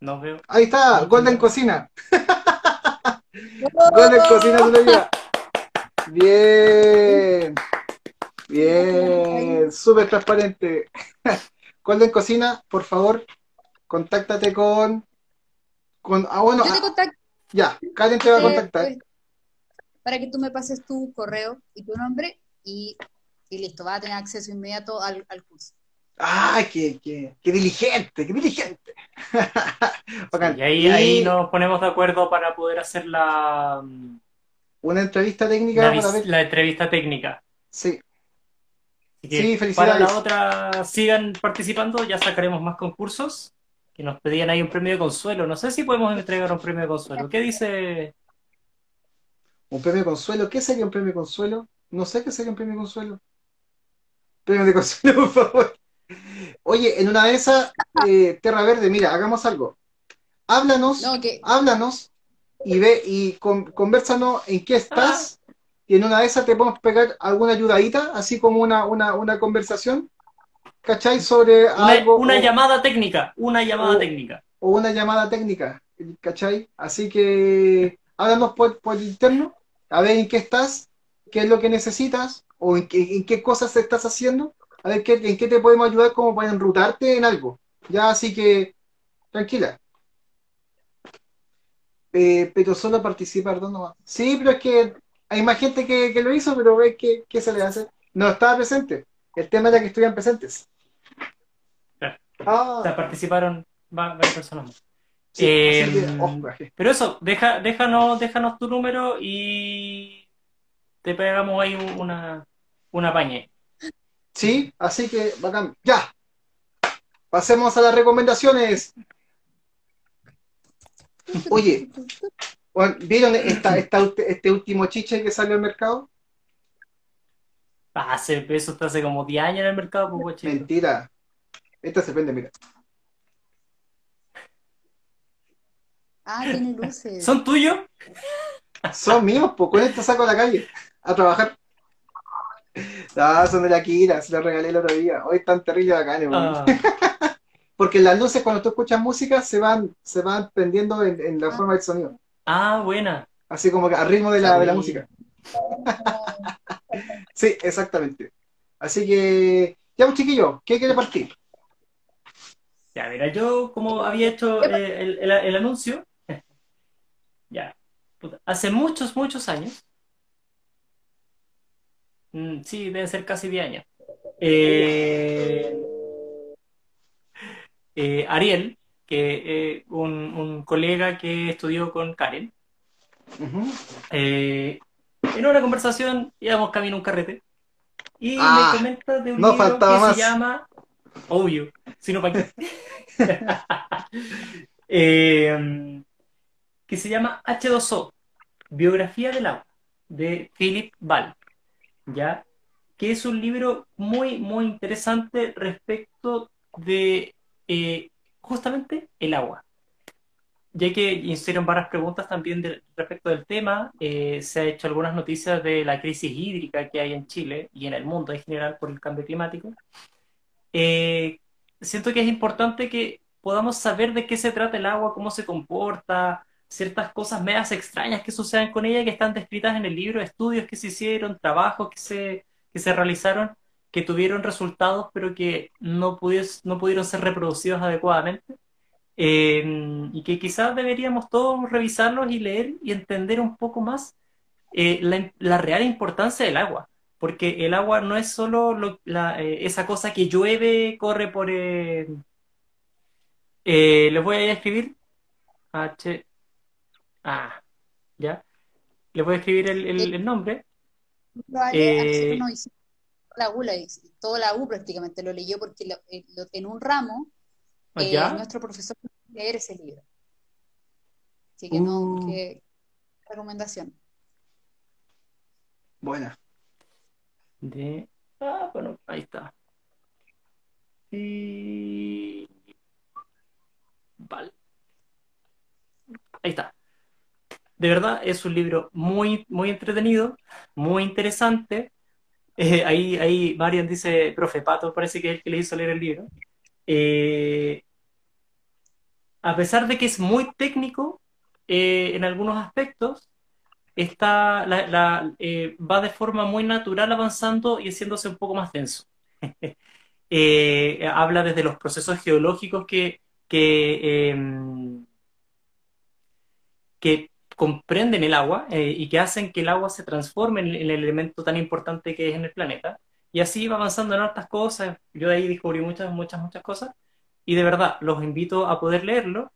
Nos veo. Ahí está, Golden Cocina. Golden Cocina vida. Bien. Bien. Súper transparente. Golden Cocina, por favor, contáctate con. con ah, bueno, Yo te ah, contacto ya, Karen te va a contactar. pues, para que tú me pases tu correo y tu nombre y, y listo, vas a tener acceso inmediato al, al curso. ¡Ay, qué, qué, qué diligente, qué diligente! Y ahí, Y ahí nos ponemos de acuerdo para poder hacer la, mm, Una entrevista técnica la, para la entrevista técnica. Sí, Así que Sí, para felicidades. la otra sigan participando, ya sacaremos más concursos. Que nos pedían ahí un premio de consuelo. No sé si podemos entregar un premio de consuelo. ¿Qué dice? un premio consuelo. ¿Qué sería un premio consuelo? No sé qué sería un premio consuelo. Premio de consuelo, por favor. Oye, en una de esas, eh, Terra Verde, mira, hagamos algo. Háblanos, No, háblanos y ve y con, conversanos en qué estás. Y en una de esas te podemos pegar alguna ayudadita, así como una, una, una conversación, ¿cachai? Sobre Una, algo. una o- llamada técnica. Una llamada o- técnica. o una llamada técnica, ¿cachai? Así que háblanos por, por interno, a ver en qué estás, qué es lo que necesitas, o en qué, en qué cosas estás haciendo, a ver qué, en qué te podemos ayudar como para enrutarte en algo. Ya, así que tranquila. Eh, pero solo participar dos nomás. Sí, pero es que hay más gente que, que lo hizo, pero ves que, ¿qué se le hace? No estaba presente. El tema era que estuvieran presentes. Claro. Ah. O sea, participaron va- varias personas más. Sí, Eh, así que, oh, coraje. Pero eso, deja, déjanos, déjanos tu número y te pegamos ahí un- una, una pañe. Sí, así que bacán. Ya. Pasemos a las recomendaciones. Oye, ¿vieron esta, esta este último chiche que salió al mercado? Ah, Hace, eso está hace como 10 años en el mercado, pues. Mentira. Esta se prende, mira. Ah, tiene luces. ¿Son tuyos? Son míos, pues con esto saco a la calle a trabajar. Ah, son de la Kira, se los regalé el otro día. Hoy están terribles bacanes. Ah, Porque las luces cuando tú escuchas música se van, se van prendiendo en, en la forma del sonido. ah, buena. Así como que al ritmo de la, de la música. Sí, exactamente. Así que, ya pues chiquillo, ¿qué quiere partir? Ya, mira, yo como había hecho eh, el, el- el anuncio, ya, puta, hace muchos, muchos años, mm, sí, deben ser casi 10 años, eh, eh, Ariel, que eh, un, un colega que estudió con Karen, eh, en una conversación íbamos camino a un carrete y Ah, me comenta de un no libro que más. se llama Obvio, sino para qué. Que se llama H2O, Biografía del agua, de Philip Ball, ¿ya? Que es un libro muy, muy interesante respecto de eh, justamente el agua. Ya que hicieron varias preguntas también de- respecto del tema, eh, se ha hecho algunas noticias de la crisis hídrica que hay en Chile y en el mundo en general por el cambio climático. Eh, siento que es importante que podamos saber de qué se trata el agua, cómo se comporta, ciertas cosas medias extrañas que suceden con ella que están descritas en el libro, estudios que se hicieron, trabajos que se, que se realizaron, que tuvieron resultados, pero que no, pudies- no pudieron ser reproducidos adecuadamente. Eh, y que quizás deberíamos todos revisarlos y leer y entender un poco más eh, la, la real importancia del agua. Porque el agua no es solo lo- la, eh, esa cosa que llueve, corre por... les voy a escribir. H. Ah, ya. Les voy a escribir el, el- el nombre. Vale, Eh, hicimos la U, la- toda la U prácticamente lo leyó porque lo- eh, lo- en un ramo eh, ¿Ya? nuestro profesor leer ese libro. Así que no, Uh. que recomendación. Buena. De. Ah, bueno, ahí está. Y. Vale. Ahí está. De verdad, es un libro muy, muy entretenido, muy interesante. Eh, ahí, ahí Marian dice, profe Pato, parece que es el que le hizo leer el libro. Eh, a pesar de que es muy técnico eh, en algunos aspectos, está, la- va de forma muy natural avanzando y haciéndose un poco más denso. Habla desde los procesos geológicos que, que, em, que comprenden el agua eh, y que hacen que el agua se transforme en, en el elemento tan importante que es en el planeta. Y así va avanzando en hartas cosas. Yo de ahí descubrí muchas, muchas, muchas cosas. Y de verdad, los invito a poder leerlo.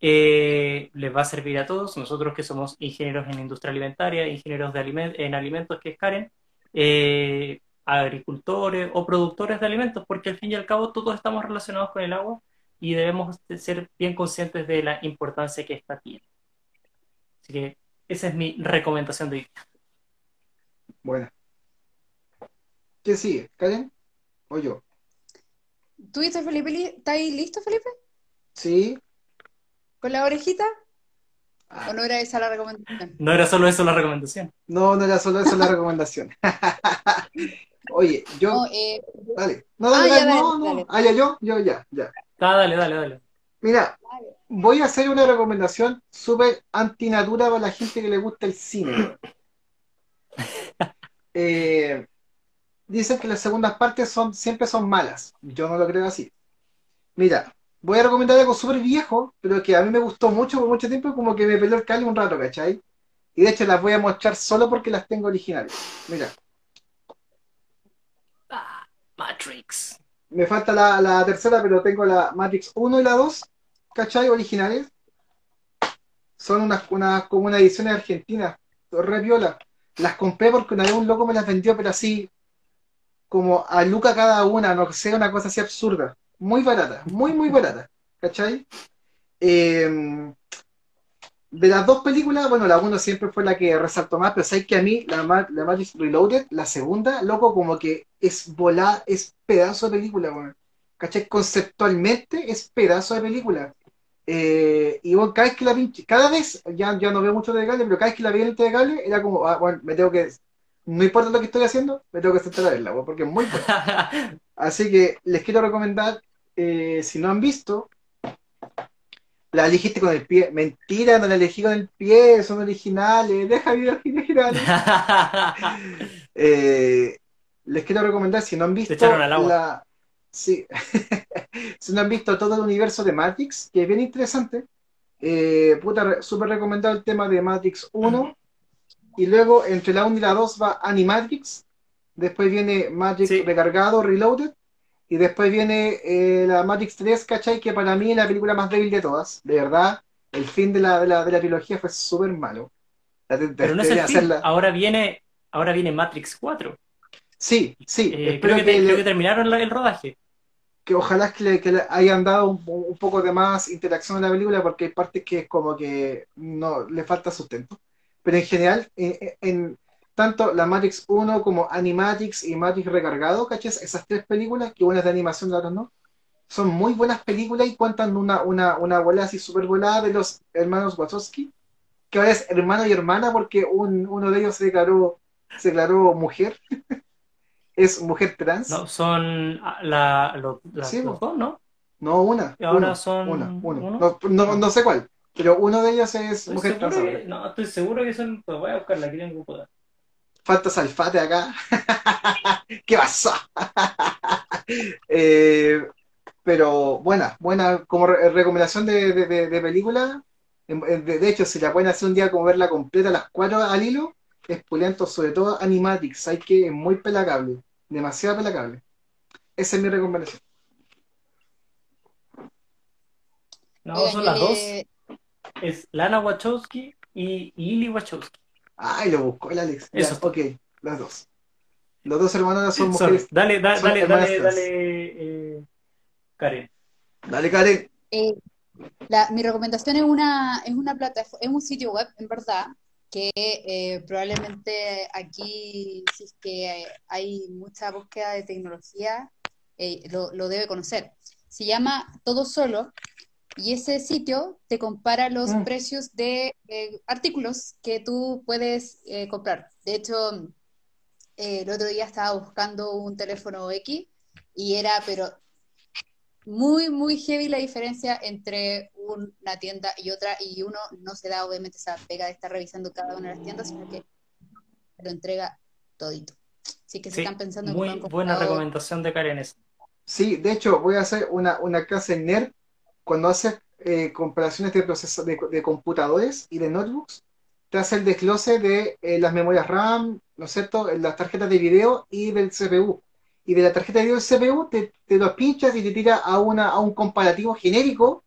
Eh, les va a servir a todos. Nosotros que somos ingenieros en industria alimentaria, ingenieros de alimen- en alimentos, que es Karen, eh, agricultores o productores de alimentos, porque al fin y al cabo todos estamos relacionados con el agua y debemos de ser bien conscientes de la importancia que esta tiene. Así que esa es mi recomendación de hoy. Buena. ¿Qué sigue? ¿Karen? ¿O yo? ¿Tú viste, Felipe? li- ¿Estás ahí listo, Felipe? Sí. ¿Con la orejita? Ah, ¿O no era esa la recomendación? No era solo eso la recomendación. No, no era solo eso la recomendación. Oye, yo. No, eh, Dale. No, dale, Ah, ya, dale, dale, no, no. dale. Ah, ya yo, yo ya, ya. Ah, dale, dale, dale. Mira, voy a hacer una recomendación súper antinatura para la gente que le gusta el cine. Eh, dicen que las segundas partes son, siempre son malas. Yo no lo creo así. Mira, voy a recomendar algo súper viejo, pero que a mí me gustó mucho por mucho tiempo, como que me peló el cali un rato, ¿cachai? Y de hecho las voy a mostrar solo porque las tengo originales. Mira, Ah, Matrix. me falta la, la tercera, pero tengo la Matrix 1 y la 2, ¿cachai? Originales. Son unas, como una ediciones argentinas, re viola. Las compré porque una vez un loco me las vendió, pero así, como a Luca cada una, no sé, una cosa así absurda. Muy barata, muy, muy barata. ¿Cachai? Eh, de las dos películas, bueno, la uno siempre fue la que resaltó más, pero sabes que a mí, la, la Matrix Reloaded, la segunda, loco, como que es volada, es pedazo de película, weón. ¿Cachai? Conceptualmente es pedazo de película. Eh, y bueno, cada vez que la pinche, cada vez, ya, ya no veo mucho de cable, pero cada vez que la vi en el cable, era como, ah, bueno, me tengo que, no importa lo que estoy haciendo, me tengo que sentar a verla, porque es muy buena. Así que les quiero recomendar, eh, si no han visto, la elegiste con el pie. Mentira, no la elegí con el pie, son originales. Deja videos originales. Eh, les quiero recomendar, si no han visto la. Sí. si no han visto todo el universo de Matrix, que es bien interesante. Eh, puta, súper recomendado el tema de Matrix 1. Y luego, entre la 1 y la 2 va Animatrix. Después viene Matrix Sí. Recargado, Reloaded. Y después viene eh, la Matrix 3, ¿cachai? Que para mí es la película más débil de todas. De verdad, el fin de la, de la, de la trilogía fue súper malo. La- de- Pero no es el fin. hacerla- Ahora viene, ahora viene Matrix 4. Sí, sí. Eh, espero creo, que, que, te- le- creo que terminaron la- el rodaje. que ojalá que le, que le hayan dado un, un poco de más interacción a la película porque hay partes que es como que no le falta sustento. Pero en general, en, en- tanto la Matrix 1 como Animatrix y Matrix Recargado, ¿cachas? Esas tres películas, que una es de animación, la otra no, son muy buenas películas y cuentan una, una, una bola así súper volada de los hermanos Wachowski, que ahora es hermano y hermana porque un- uno de ellos se declaró, se declaró mujer. es mujer trans. No, son ah, la, lo- la- Sí, los po. dos, ¿no? No, una. Y ahora uno, son una, uno. No, no, no sé cuál, pero uno de ellos es Estoy mujer trans. que, no, estoy seguro que son. Pues voy a buscarla aquí en Google. Falta Salfate acá. ¿Qué pasó? Eh, pero buena, buena como re- recomendación de, de, de- de película. De, de hecho, si la pueden hacer un día como verla completa, las cuatro al hilo, es sobre todo Animatrix. Hay que es muy pelacable, demasiado pelacable. Esa es mi recomendación. No, son las dos. le- Es Lana Wachowski y, Lily Wachowski. Ay, lo buscó el Alex. Ya, Eso. ok, las dos. Los dos hermanos son Sorry. mujeres. Dale, da- son dale, dale, dale, eh, Karen. Dale, Karen. Eh, la- mi recomendación es una, es una plataforma, es un sitio web, en verdad, que eh, probablemente aquí, si es que hay mucha búsqueda de tecnología, eh, lo, lo debe conocer. Se llama Todo Solo y ese sitio te compara los Mm. precios de eh, artículos que tú puedes comprar. De hecho, el otro día estaba buscando un teléfono X y era, pero muy, muy heavy la diferencia entre una tienda y otra, y uno no se da obviamente esa pega de estar revisando cada una de las tiendas, sino que lo entrega todito. Así que si Sí, están pensando en muy un buena recomendación de Karen esa. Sí, de hecho, voy a hacer una, una clase en NERD cuando haces eh, comparaciones de, proceso, de, de computadores y de notebooks. Te hace el desglose de eh, las memorias RAM, ¿no es cierto? Las tarjetas de video y del CPU. Y de la tarjeta de video del CPU te, te lo pinchas y te tira a, una, a un comparativo genérico,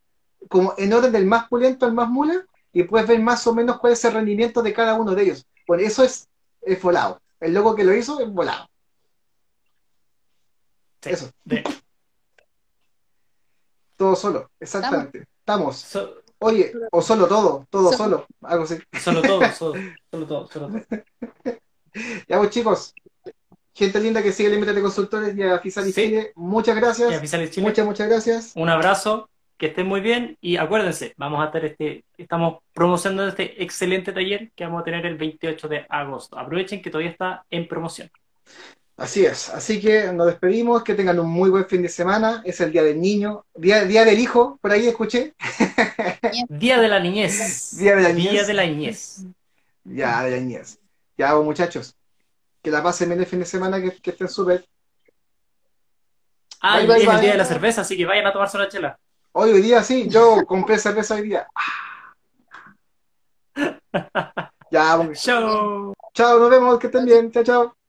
como en orden del más pulento al más mula, y puedes ver más o menos cuál es el rendimiento de cada uno de ellos. Bueno, eso es, es volado. El loco que lo hizo es volado. Sí. Eso. De- Todo solo, exactamente. Estamos. so- Oye, o solo todo, todo So- solo, algo así. solo todo, solo, solo todo, solo todo. Ya pues chicos, gente linda que sigue el límite de consultores y a Sí. Chile, muchas Y gracias, Chile, muchas, muchas gracias. un abrazo, que estén muy bien y acuérdense, vamos a tener este, estamos promocionando este excelente taller que vamos a tener el 28 de agosto. Aprovechen que todavía está en promoción. Así es, así que nos despedimos, que tengan un muy buen fin de semana, es el Día del Niño, Día, día del Hijo, por ahí escuché, Día de la niñez. Día de la niñez. Día de la niñez. ya de la niñez. Ya muchachos, que la pasen bien el fin de semana, que, que estén súper. Ah, Bye, y bye, es el día de la cerveza, así que vayan a tomarse una chela. Hoy, hoy día sí, yo compré cerveza hoy día. Ya, Chao. chao, nos vemos, que estén bien, chao, chao.